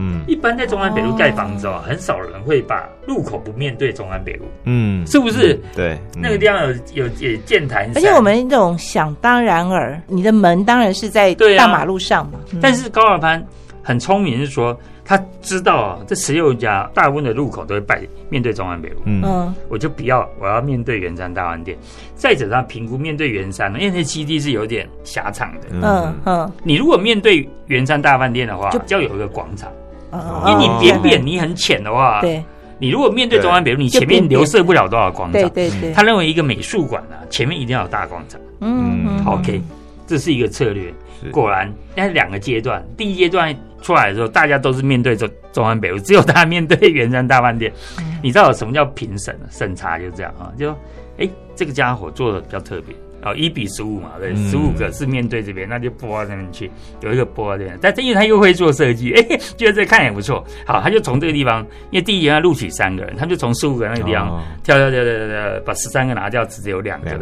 嗯，一般在中安北路盖房子哦，很少人会把入口不面对中安北路。嗯，是不是？对，那个地方有有也建坛，而且我们这种想当然尔，你的门当然是在大马路上嘛。但是高尔潘很聪明，是说。他知道啊，这十六家大部分的入口都会拜面对中安北路，嗯，我就不要，我要面对圆山大饭店。再者，他评估面对圆山因为那基地是有点狭长的，嗯。嗯。你如果面对圆山大饭店的话，就较有一个广场，因为你扁扁，你很浅的话，对。你如果面对中安北路，你前面留设不了多少广场，对对对。他认为一个美术馆啊，前面一定要有大广场，嗯，OK，这是一个策略。果然，那是两个阶段，第一阶段。出来的时候，大家都是面对着中安北路，只有他面对圆山大饭店。你知道什么叫评审审查？就这样啊，就哎，这个家伙做的比较特别啊，一比十五嘛，对，十五个是面对这边，那就拨到那边去，有一个拨到这边。但因为他又会做设计，哎，觉得这看也不错。好，他就从这个地方，因为第一要录取三个人，他就从十五个那个地方跳跳跳跳跳，把十三个拿掉，只有两个。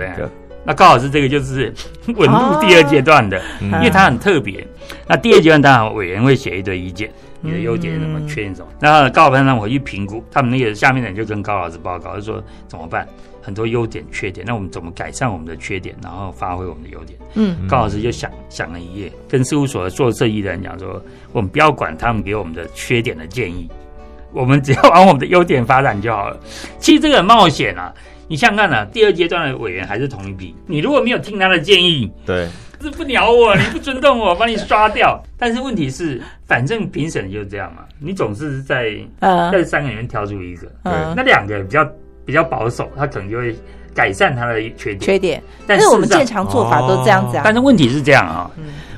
那高老师这个就是 稳入第二阶段的，因为它很特别。那第二阶段当然委员会写一堆意见，你的优点什么，缺点什么。那高老师让我去评估，他们那个下面的人就跟高老师报告，就说怎么办？很多优点缺点，那我们怎么改善我们的缺点，然后发挥我们的优点？嗯，高老师就想想了一夜，跟事务所做设计的人讲说，我们不要管他们给我们的缺点的建议，我们只要往我们的优点发展就好了。其实这个很冒险啊。你想想看啊，第二阶段的委员还是同一批，你如果没有听他的建议，对，是不鸟我，你不尊重我，把你刷掉。但是问题是，反正评审就是这样嘛，你总是在在三个里面挑出一个，那两个比较比较保守，他可能就会改善他的缺点。缺点，但是我们正常做法都这样子啊。但是问题是这样啊，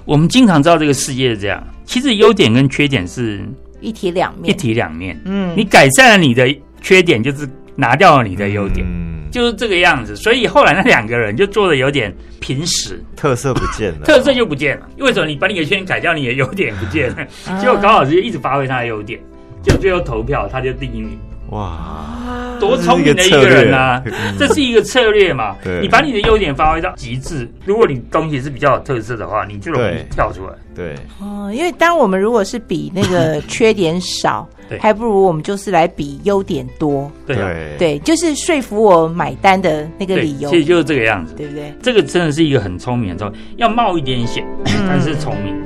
我们经常知道这个世界是这样，其实优点跟缺点是一体两面，一体两面。嗯，你改善了你的缺点，就是拿掉了你的优点。就是这个样子，所以后来那两个人就做的有点平实，特色不见了，特色就不见了。为什么你把你的缺点改掉，你的优点不见了？结果高老师就一直发挥他的优点，就最后投票他就第一名。哇，多聪明的一个人啊！这是一个策略嘛？你把你的优点发挥到极致，如果你东西是比较有特色的话，你就容易跳出来。对哦，因为当我们如果是比那个缺点少，还不如我们就是来比优点多。对对，就是说服我买单的那个理由。其实就是这个样子，对不对？这个真的是一个很聪明，聪明要冒一点险，但是聪明。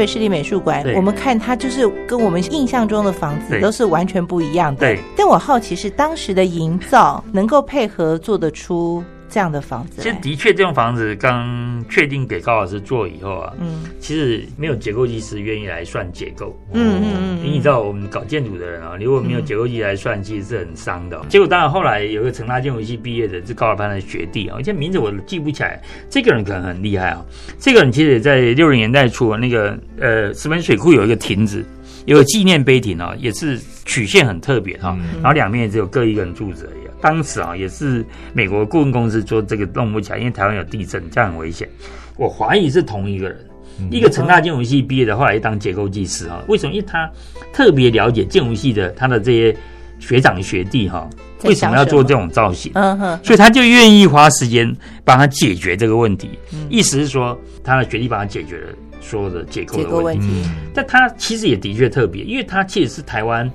北市立美术馆，我们看它就是跟我们印象中的房子都是完全不一样的。对，但我好奇是当时的营造能够配合做得出。这样的房子，其实的确，这栋房子刚确定给高老师做以后啊，嗯，其实没有结构技师愿意来算结构，嗯嗯嗯，因为你知道我们搞建筑的人啊，如果没有结构技来算，其实是很伤的。结果当然后来有个成大建筑系毕业的，是高老班的学弟啊，而且名字我记不起来，这个人可能很厉害啊。这个人其实也在六十年代初，那个呃石门水库有一个亭子。有个纪念碑亭啊，也是曲线很特别哈，然后两面也只有各一根柱子而已。当时啊，也是美国顾问公司做这个弄不起来，因为台湾有地震，这样很危险。我怀疑是同一个人，一个成大建筑系毕业的，后来当结构技师哈。为什么？因为他特别了解建筑系的他的这些学长学弟哈，为什么要做这种造型？嗯哼，所以他就愿意花时间帮他解决这个问题。意思是说，他的学弟帮他解决了。说的结构的问题，但他其实也的确特别，因为他其实是台湾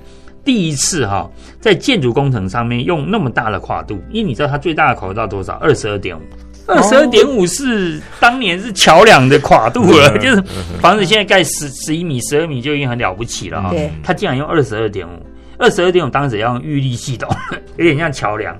第一次哈，在建筑工程上面用那么大的跨度。因为你知道它最大的跨度到多少？二十二点五，二十二点五是当年是桥梁的跨度了，就是房子现在盖十十一米、十二米就已经很了不起了哈。它竟然用二十二点五，二十二点五当时要用预力系统，有点像桥梁。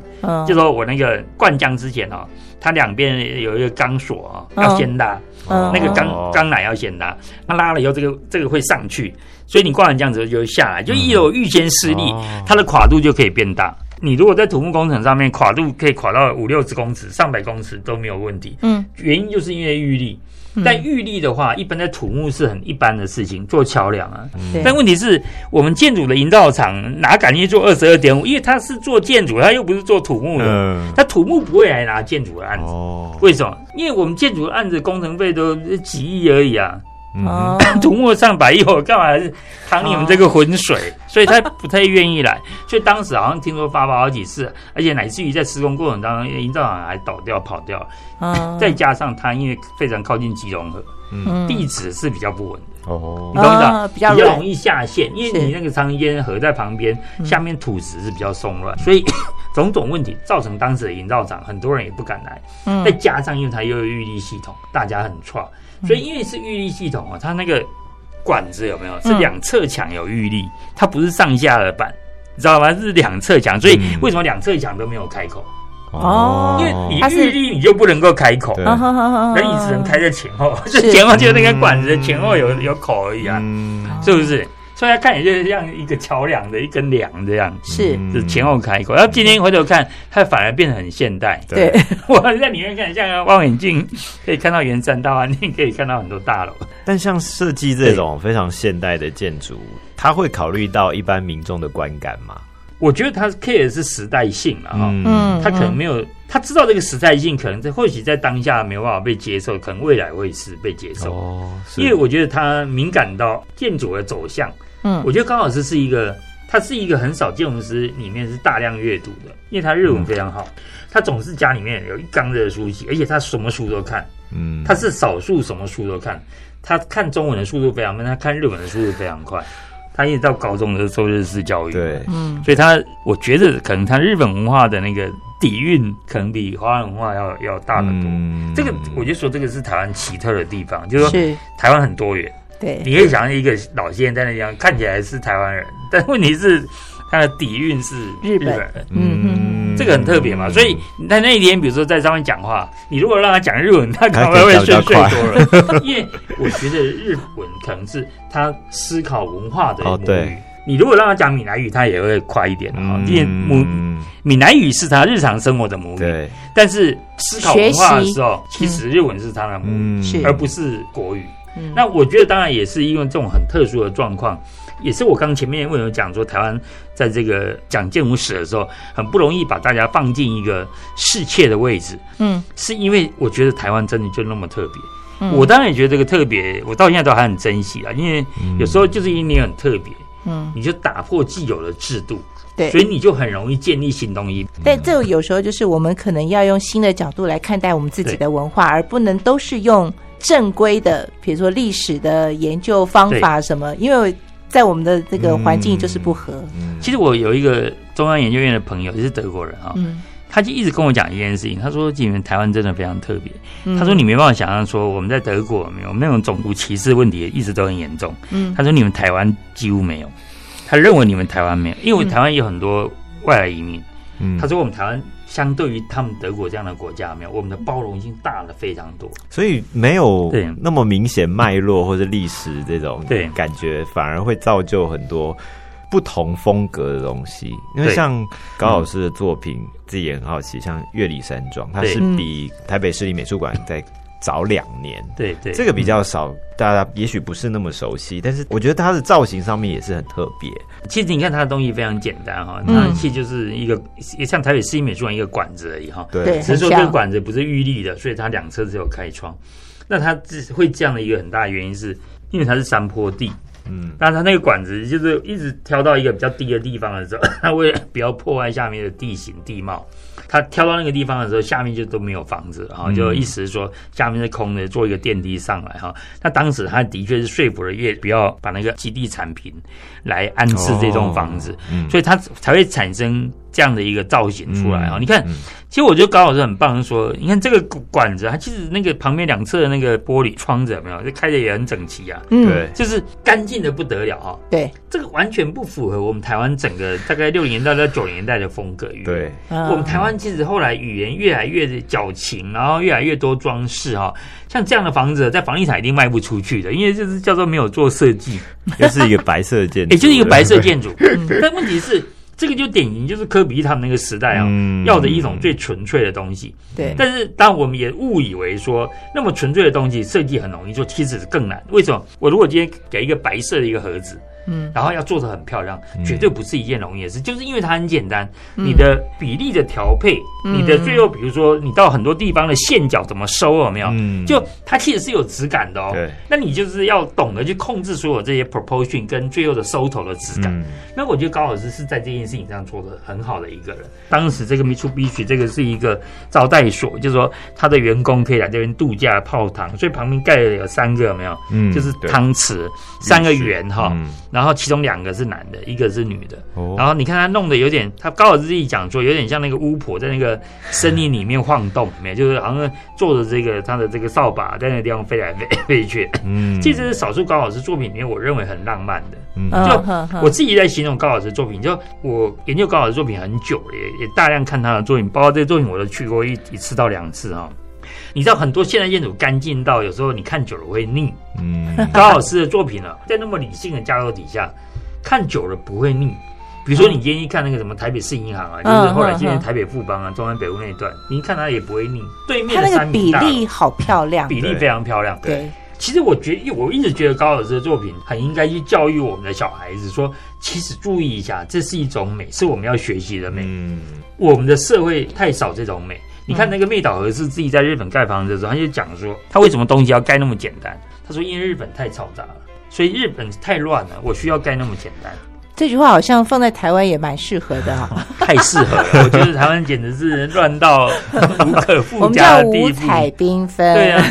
就说我那个灌浆之前哦，它两边有一个钢索啊，要先拉。那个钢钢缆要先拉，它拉了以后，这个这个会上去，所以你挂完这样子就会下来，就一有预先施力，它的跨度就可以变大。你如果在土木工程上面，跨度可以跨到五六十公尺、上百公尺都没有问题。嗯，原因就是因为预力。但预力的话，一般在土木是很一般的事情，做桥梁啊。但问题是我们建筑的营造厂哪敢去做二十二点五？因为他是做建筑，他又不是做土木的。他土木不会来拿建筑的案子。为什么？因为我们建筑的案子工程费都几亿而已啊。哦，土木上百亿，我干嘛淌你们这个浑水？所以他不太愿意来。所以当时好像听说发包好几次，而且乃至于在施工过程当中，营造厂还倒掉跑掉。嗯，再加上它因为非常靠近基隆河，嗯，地址是比较不稳的。哦，你懂不懂？比较容易下陷，因为你那个长烟河在旁边，下面土石是比较松软，所以 种种问题造成当时的营造厂很多人也不敢来。嗯，再加上因为它又有预力系统，大家很错。所以，因为是预力系统啊，它那个管子有没有？是两侧墙有预力，它不是上下的板，你知道吗？是两侧墙，所以为什么两侧墙都没有开口？哦，因为你预力你就不能够开口，对。那你只能开在前后，就前后就那个管子前后有有口而已啊，是不是？所以它看起来就是像一个桥梁的一根梁这样，是是前后开口。然后今天回头看，它反而变得很现代。对，我在里面看，像望远镜可以看到圆山大饭店，可以看到很多大楼。但像设计这种非常现代的建筑，它会考虑到一般民众的观感吗？我觉得他 care 是时代性了哈，嗯，他可能没有，他知道这个时代性，可能在或许在当下没有办法被接受，可能未来会是被接受。哦，因为我觉得他敏感到建筑的走向。嗯，我觉得高老师是一个，他是一个很少建筑师里面是大量阅读的，因为他日文非常好，他总是家里面有一缸子的书籍，而且他什么书都看。嗯，他是少数什么书都看，他看中文的速度非常慢，他看日文的速度非常快。他一直到高中的受日式教育，对，嗯，所以他我觉得可能他日本文化的那个底蕴，可能比华人文化要要大得多。这个我就说这个是台湾奇特的地方，就是说台湾很多元。对，你可以想象一个老先生在那地方看起来是台湾人，但问题是他的底蕴是日本人。嗯嗯，这个很特别嘛。所以在那一天，比如说在上面讲话，你如果让他讲日文，他可能会睡睡多了。因为我觉得日文可能是他思考文化的母语。你如果让他讲闽南语，他也会快一点啊。因为母闽南语是他日常生活的母语，但是思考文化的时候，其实日文是他的母语，而不是国语。那我觉得当然也是因为这种很特殊的状况，也是我刚前面为什么讲说台湾在这个讲建武史的时候很不容易把大家放进一个世切的位置。嗯，是因为我觉得台湾真的就那么特别。嗯我当然也觉得这个特别，我到现在都还很珍惜啊，因为有时候就是因为你很特别，嗯，你就打破既有的制度，对，所以你就很容易建立新东西。但这有时候就是我们可能要用新的角度来看待我们自己的文化，而不能都是用。正规的，比如说历史的研究方法什么，因为在我们的这个环境就是不合。其实我有一个中央研究院的朋友，也是德国人啊，他就一直跟我讲一件事情，他说：“你们台湾真的非常特别。”他说：“你没办法想象说我们在德国没有那种种族歧视问题，一直都很严重。”嗯，他说：“你们台湾几乎没有。”他认为你们台湾没有，因为台湾有很多外来移民。嗯，他说：“我们台湾。”相对于他们德国这样的国家，没有？我们的包容性大了非常多，所以没有那么明显脉络或者历史这种感觉，反而会造就很多不同风格的东西。因为像高老师的作品，自己也很好奇，像《月里山庄》，它是比台北市立美术馆在。早两年，对对，这个比较少，大家也许不是那么熟悉，但是我觉得它的造型上面也是很特别。其实你看它的东西非常简单哈，它其实就是一个像台北市立美术馆一个管子而已哈。对，只是说这个管子不是玉立的，所以它两侧只有开窗。那它会这样的一个很大的原因是因为它是山坡地，嗯，那它那个管子就是一直挑到一个比较低的地方的时候，它为了不要破坏下面的地形地貌。他挑到那个地方的时候，下面就都没有房子哈，就意思是说下面是空的，做一个电梯上来哈。那当时他的确是说服了越不要把那个基地产品来安置这栋房子，所以他才会产生。这样的一个造型出来啊！你看，其实我觉得高老师很棒，说你看这个管子，它其实那个旁边两侧的那个玻璃窗子有没有？就开的也很整齐啊，对，就是干净的不得了啊。对，这个完全不符合我们台湾整个大概六零年代到九零年代的风格。对，我们台湾其实后来语言越来越矫情，然后越来越多装饰哈。像这样的房子在房地产一定卖不出去的，因为就是叫做没有做设计，就是一个白色建筑，也就是一个白色建筑。但问题是。这个就典型，就是科比他们那个时代啊，要的一种最纯粹的东西。对，但是当我们也误以为说，那么纯粹的东西设计很容易做，其实是更难。为什么？我如果今天给一个白色的一个盒子。嗯，然后要做的很漂亮，绝对不是一件容易的事。就是因为它很简单，你的比例的调配，你的最后比如说你到很多地方的线角怎么收有没有？就它其实是有质感的哦。对，那你就是要懂得去控制所有这些 proportion 跟最后的收头的质感。那我觉得高老师是在这件事情上做的很好的一个人。当时这个 Mitsubishi 这个是一个招待所，就是说他的员工可以来这边度假泡汤，所以旁边盖了有三个有没有？嗯，就是汤池三个圆哈。然后其中两个是男的，一个是女的。然后你看他弄得有点，他高尔自己讲说，有点像那个巫婆在那个森林里面晃动，没有，就是好像坐着这个他的这个扫把在那个地方飞来飞飞去。嗯，其实是少数高老师作品里面我认为很浪漫的。嗯，就我自己在形容高老师作品，就我研究高老师作品很久了，也也大量看他的作品，包括这个作品我都去过一一次到两次哈。你知道很多现代建筑干净到有时候你看久了会腻。嗯，高老师的作品呢，在那么理性的架构底下，看久了不会腻。比如说你今天一看那个什么台北市银行啊，就是后来今天台北富邦啊，中山北路那一段，你一看它也不会腻。对面的山比例好漂亮，比例非常漂亮。对，其实我觉得我一直觉得高老师的作品很应该去教育我们的小孩子，说其实注意一下，这是一种美，是我们要学习的美。嗯，我们的社会太少这种美。你看那个妹岛和是自己在日本盖房子的时候，他就讲说，他为什么东西要盖那么简单？他说，因为日本太嘈杂了，所以日本太乱了，我需要盖那么简单。这句话好像放在台湾也蛮适合的哈，太适合了。我觉得台湾简直是乱到无可 复加的地步，五彩缤纷。对啊，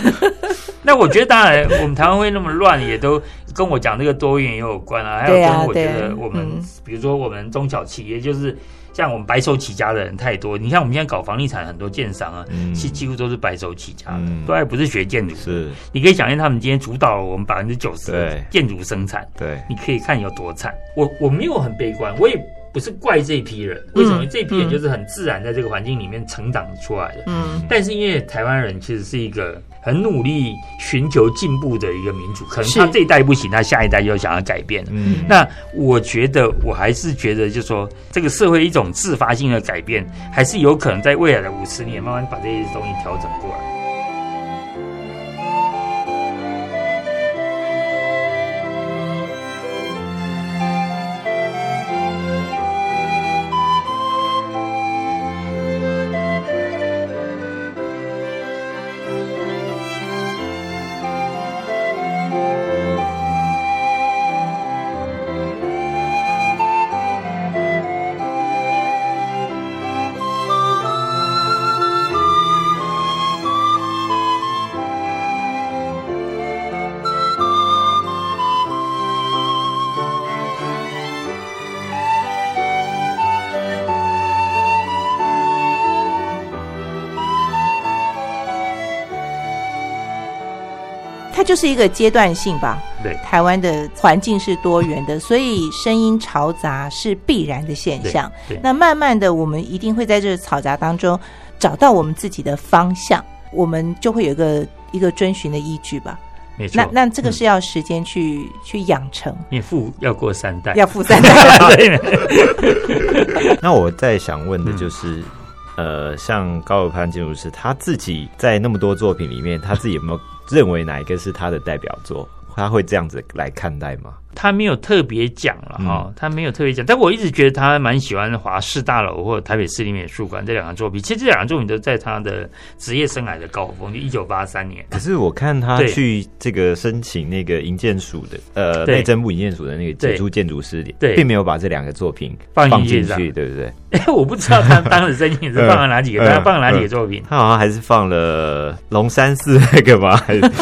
那我觉得当然，我们台湾会那么乱，也都跟我讲这个多元也有关啊。还有跟我觉得我们，比如说我们中小企业就是。像我们白手起家的人太多，你看我们现在搞房地产，很多建商啊，几几乎都是白手起家的，都还不是学建筑。是，你可以想象他们今天主导了我们百分之九十的建筑生产。对，你可以看有多惨。我我没有很悲观，我也。不是怪这批人，为什么这批人就是很自然在这个环境里面成长出来的？嗯，但是因为台湾人其实是一个很努力寻求进步的一个民族，可能他这一代不行，他下一代又想要改变。嗯，那我觉得我还是觉得，就是说这个社会一种自发性的改变，还是有可能在未来的五十年慢慢把这些东西调整过来。就是一个阶段性吧。对，台湾的环境是多元的，所以声音嘈杂是必然的现象。那慢慢的，我们一定会在这嘈杂当中找到我们自己的方向，我们就会有一个一个遵循的依据吧。没错。那那这个是要时间去去养成。你富要过三代，要富三代。那我在想问的就是，呃，像高尔潘建筑师他自己在那么多作品里面，他自己有没有？认为哪一个是他的代表作？他会这样子来看待吗？他没有特别讲了哈，他没有特别讲，但我一直觉得他蛮喜欢华氏大楼或者台北市立美术馆这两个作品。其实这两个作品都在他的职业生涯的高峰，就一九八三年。可是我看他去这个申请那个营建署的呃内政部营建署的那个杰出建筑师，对，并没有把这两个作品放进去，对不对？哎，我不知道他当时申请是 放了哪几个，他放了哪几个作品？他好像还是放了龙山寺那个吧？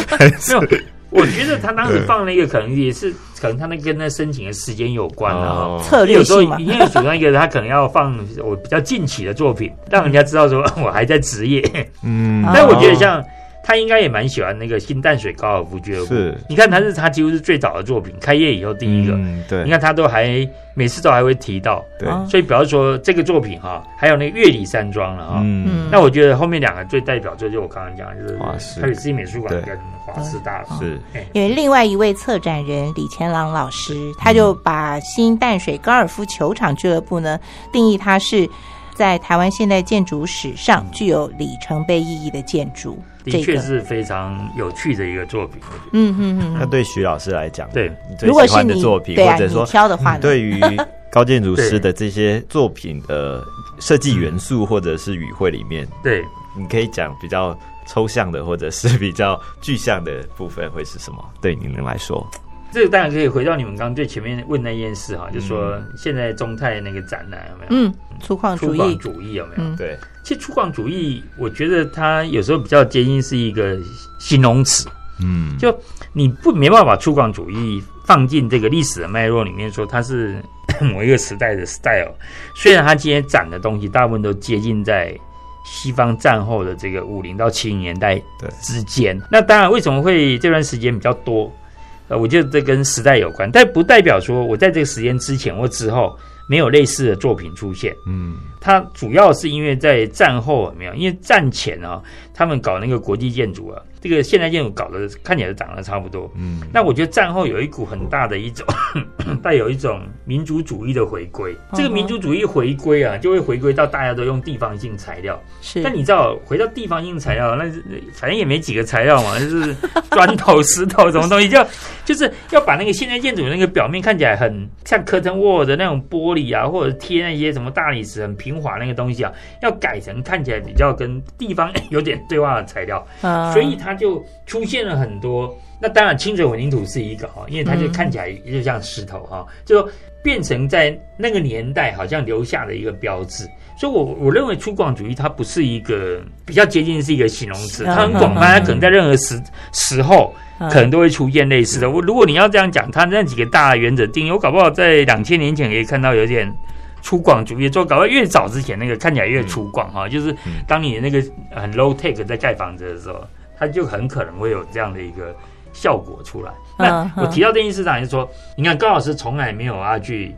还是？我觉得他当时放那个可能也是，可能他那跟那申请的时间有关的哈。策略性嘛，因为主要一个他可能要放我比较近期的作品，让人家知道说我还在职业。嗯，但我觉得像。他应该也蛮喜欢那个新淡水高尔夫俱乐部。是，你看他是他几乎是最早的作品，开业以后第一个。嗯，对。你看他都还每次都还会提到。对。所以，比方说这个作品哈，还有那个月里山庄了哈。嗯。那我觉得后面两个最代表作就我刚刚讲，就是华师市美术馆跟华师大楼。是。因为另外一位策展人李乾朗老师，他就把新淡水高尔夫球场俱乐部呢定义它是在台湾现代建筑史上具有里程碑意义的建筑。的确是非常有趣的一个作品，嗯嗯嗯。那对徐老师来讲，对，如果是你作品，或者说挑的话，对于 高建筑师的这些作品的设计元素或者是语汇里面，对，你可以讲比较抽象的或者是比较具象的部分会是什么？对你们来说？这个当然可以回到你们刚刚最前面问那件事哈，就是说现在中泰那个展览有没有？嗯，粗犷主义，主义有没有？对，其实粗犷主义，我觉得它有时候比较接近是一个形容词。嗯，就你不没办法把粗犷主义放进这个历史的脉络里面说，它是 某一个时代的 style。虽然它今天展的东西大部分都接近在西方战后的这个五零到七零年代之间。那当然，为什么会这段时间比较多？呃，我觉得这跟时代有关，但不代表说我在这个时间之前或之后没有类似的作品出现。嗯，它主要是因为在战后没有，因为战前啊，他们搞那个国际建筑啊。这个现代建筑搞得看起来长得差不多，嗯，那我觉得战后有一股很大的一种 带有一种民族主义的回归。这个民族主义回归啊，就会回归到大家都用地方性材料。是，但你知道回到地方性材料，那反正也没几个材料嘛，就是 砖头、石头什么东西，就就是要把那个现代建筑那个表面看起来很像 curtain wall 的那种玻璃啊，或者贴那些什么大理石很平滑那个东西啊，要改成看起来比较跟地方 有点对话的材料。啊，所以它。就出现了很多，那当然清水混凝土是一个哈，因为它就看起来就像石头哈，就说变成在那个年代好像留下的一个标志。所以，我我认为粗犷主义它不是一个比较接近是一个形容词，它很广泛，它可能在任何时时候可能都会出现类似的。我如果你要这样讲，它那几个大原则定义，我搞不好在两千年前可以看到有点粗犷主义，做搞到越早之前那个看起来越粗犷哈，就是当你那个很 low take 在盖房子的时候。它就很可能会有这样的一个效果出来。那我提到这件事上，就是说，你看高老师从来没有要去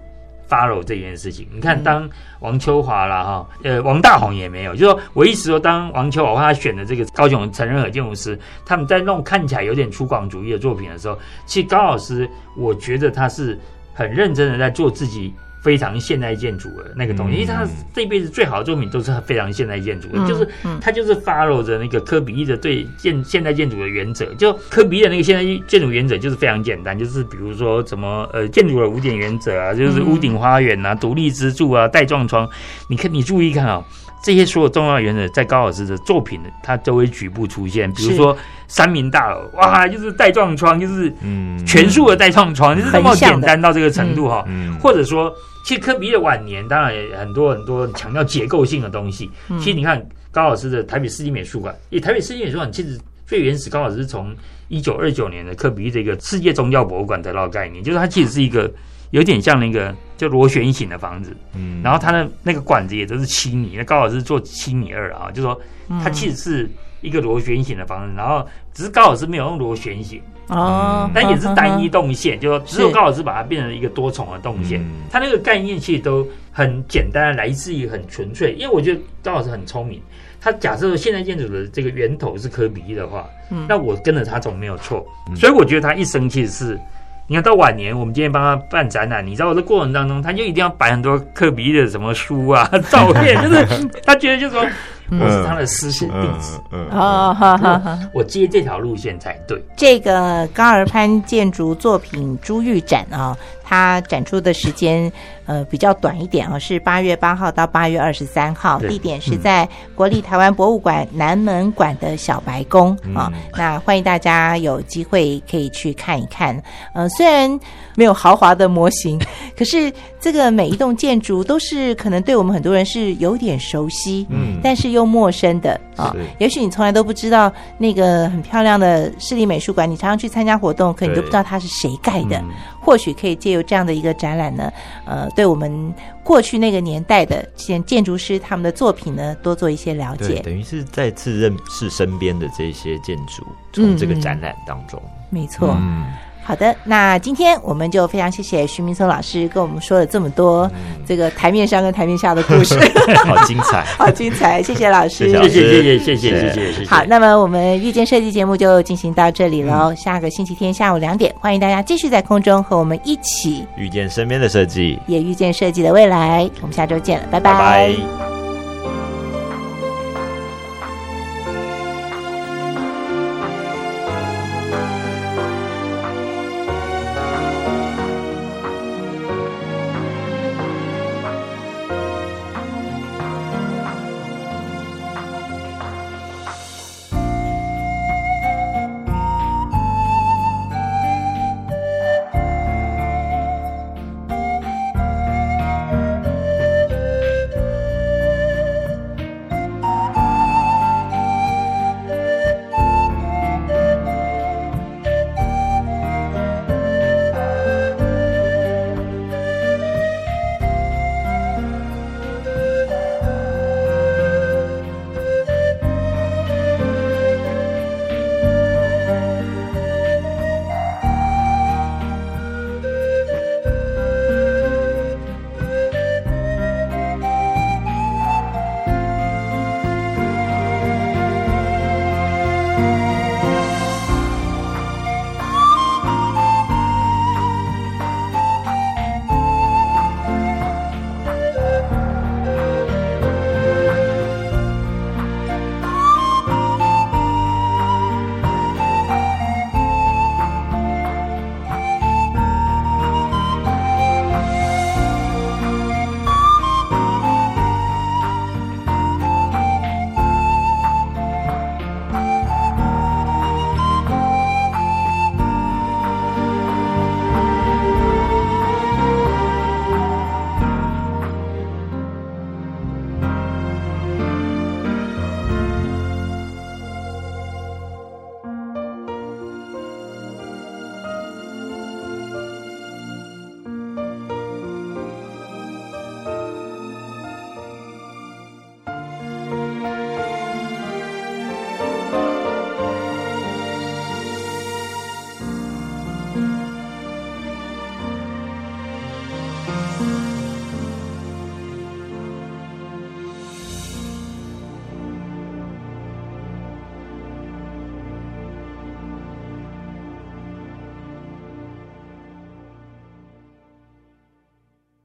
follow 这件事情。你看，当王秋华啦，哈，呃，王大宏也没有。就说我意思说，当王秋华他选的这个高雄成人和建筑师，他们在弄看起来有点粗犷主义的作品的时候，其实高老师，我觉得他是很认真的在做自己。非常现代建筑的那个东西，因为他这辈子最好的作品都是非常现代建筑的，就是他就是 follow 着那个科比一的对建现代建筑的原则。就科比一的那个现代建筑原则就是非常简单，就是比如说什么呃建筑的五点原则啊，就是屋顶花园啊、独立支柱啊、带状窗。你看，你注意看啊，这些所有重要原则在高老师的作品，它都会局部出现。比如说三明大楼，哇，就是带状窗，就是嗯全数的带状窗，就是这么简单到这个程度哈。或者说。其实科比的晚年当然也很多很多强调结构性的东西。其实你看高老师的台北世纪美术馆，以台北世纪美术馆其实最原始，高老师是从一九二九年的科比这个世界宗教博物馆得到概念，就是它其实是一个有点像那个就螺旋形的房子。嗯，然后它的那个管子也都是七米，那高老师做七米二啊，就说它其实是一个螺旋形的房子，然后只是高老师没有用螺旋形。哦，但也是单一动线，就说只有高老师把它变成一个多重的动线。它那个概念其实都很简单，来自于很纯粹。因为我觉得高老师很聪明，他假设现代建筑的这个源头是科比的话，嗯那我跟着他总没有错。所以我觉得他一生其实是，你看到晚年，我们今天帮他办展览，你知道这过程当中，他就一定要摆很多科比的什么书啊、照片，就是他觉得就是说。我是他的私信弟子，哦，我接这条路线才对。这个高尔潘建筑作品珠玉展啊，它展出的时间。呃，比较短一点啊，是八月八号到八月二十三号，地点是在国立台湾博物馆南门馆的小白宫啊。那欢迎大家有机会可以去看一看。呃，虽然没有豪华的模型，可是这个每一栋建筑都是可能对我们很多人是有点熟悉，嗯，但是又陌生的啊。也许你从来都不知道那个很漂亮的市立美术馆，你常常去参加活动，可你都不知道它是谁盖的。或许可以借由这样的一个展览呢，呃，对我们过去那个年代的建建筑师他们的作品呢，多做一些了解。等于是再次认识身边的这些建筑，从这个展览当中，没错。好的，那今天我们就非常谢谢徐明松老师跟我们说了这么多这个台面上跟台面下的故事，好精彩，好精彩，谢谢老师，谢谢谢谢谢谢谢谢。好，那么我们遇见设计节目就进行到这里喽，下个星期天下午两点，欢迎大家继续在空中和我们一起遇见身边的设计，也遇见设计的未来。我们下周见了，拜拜。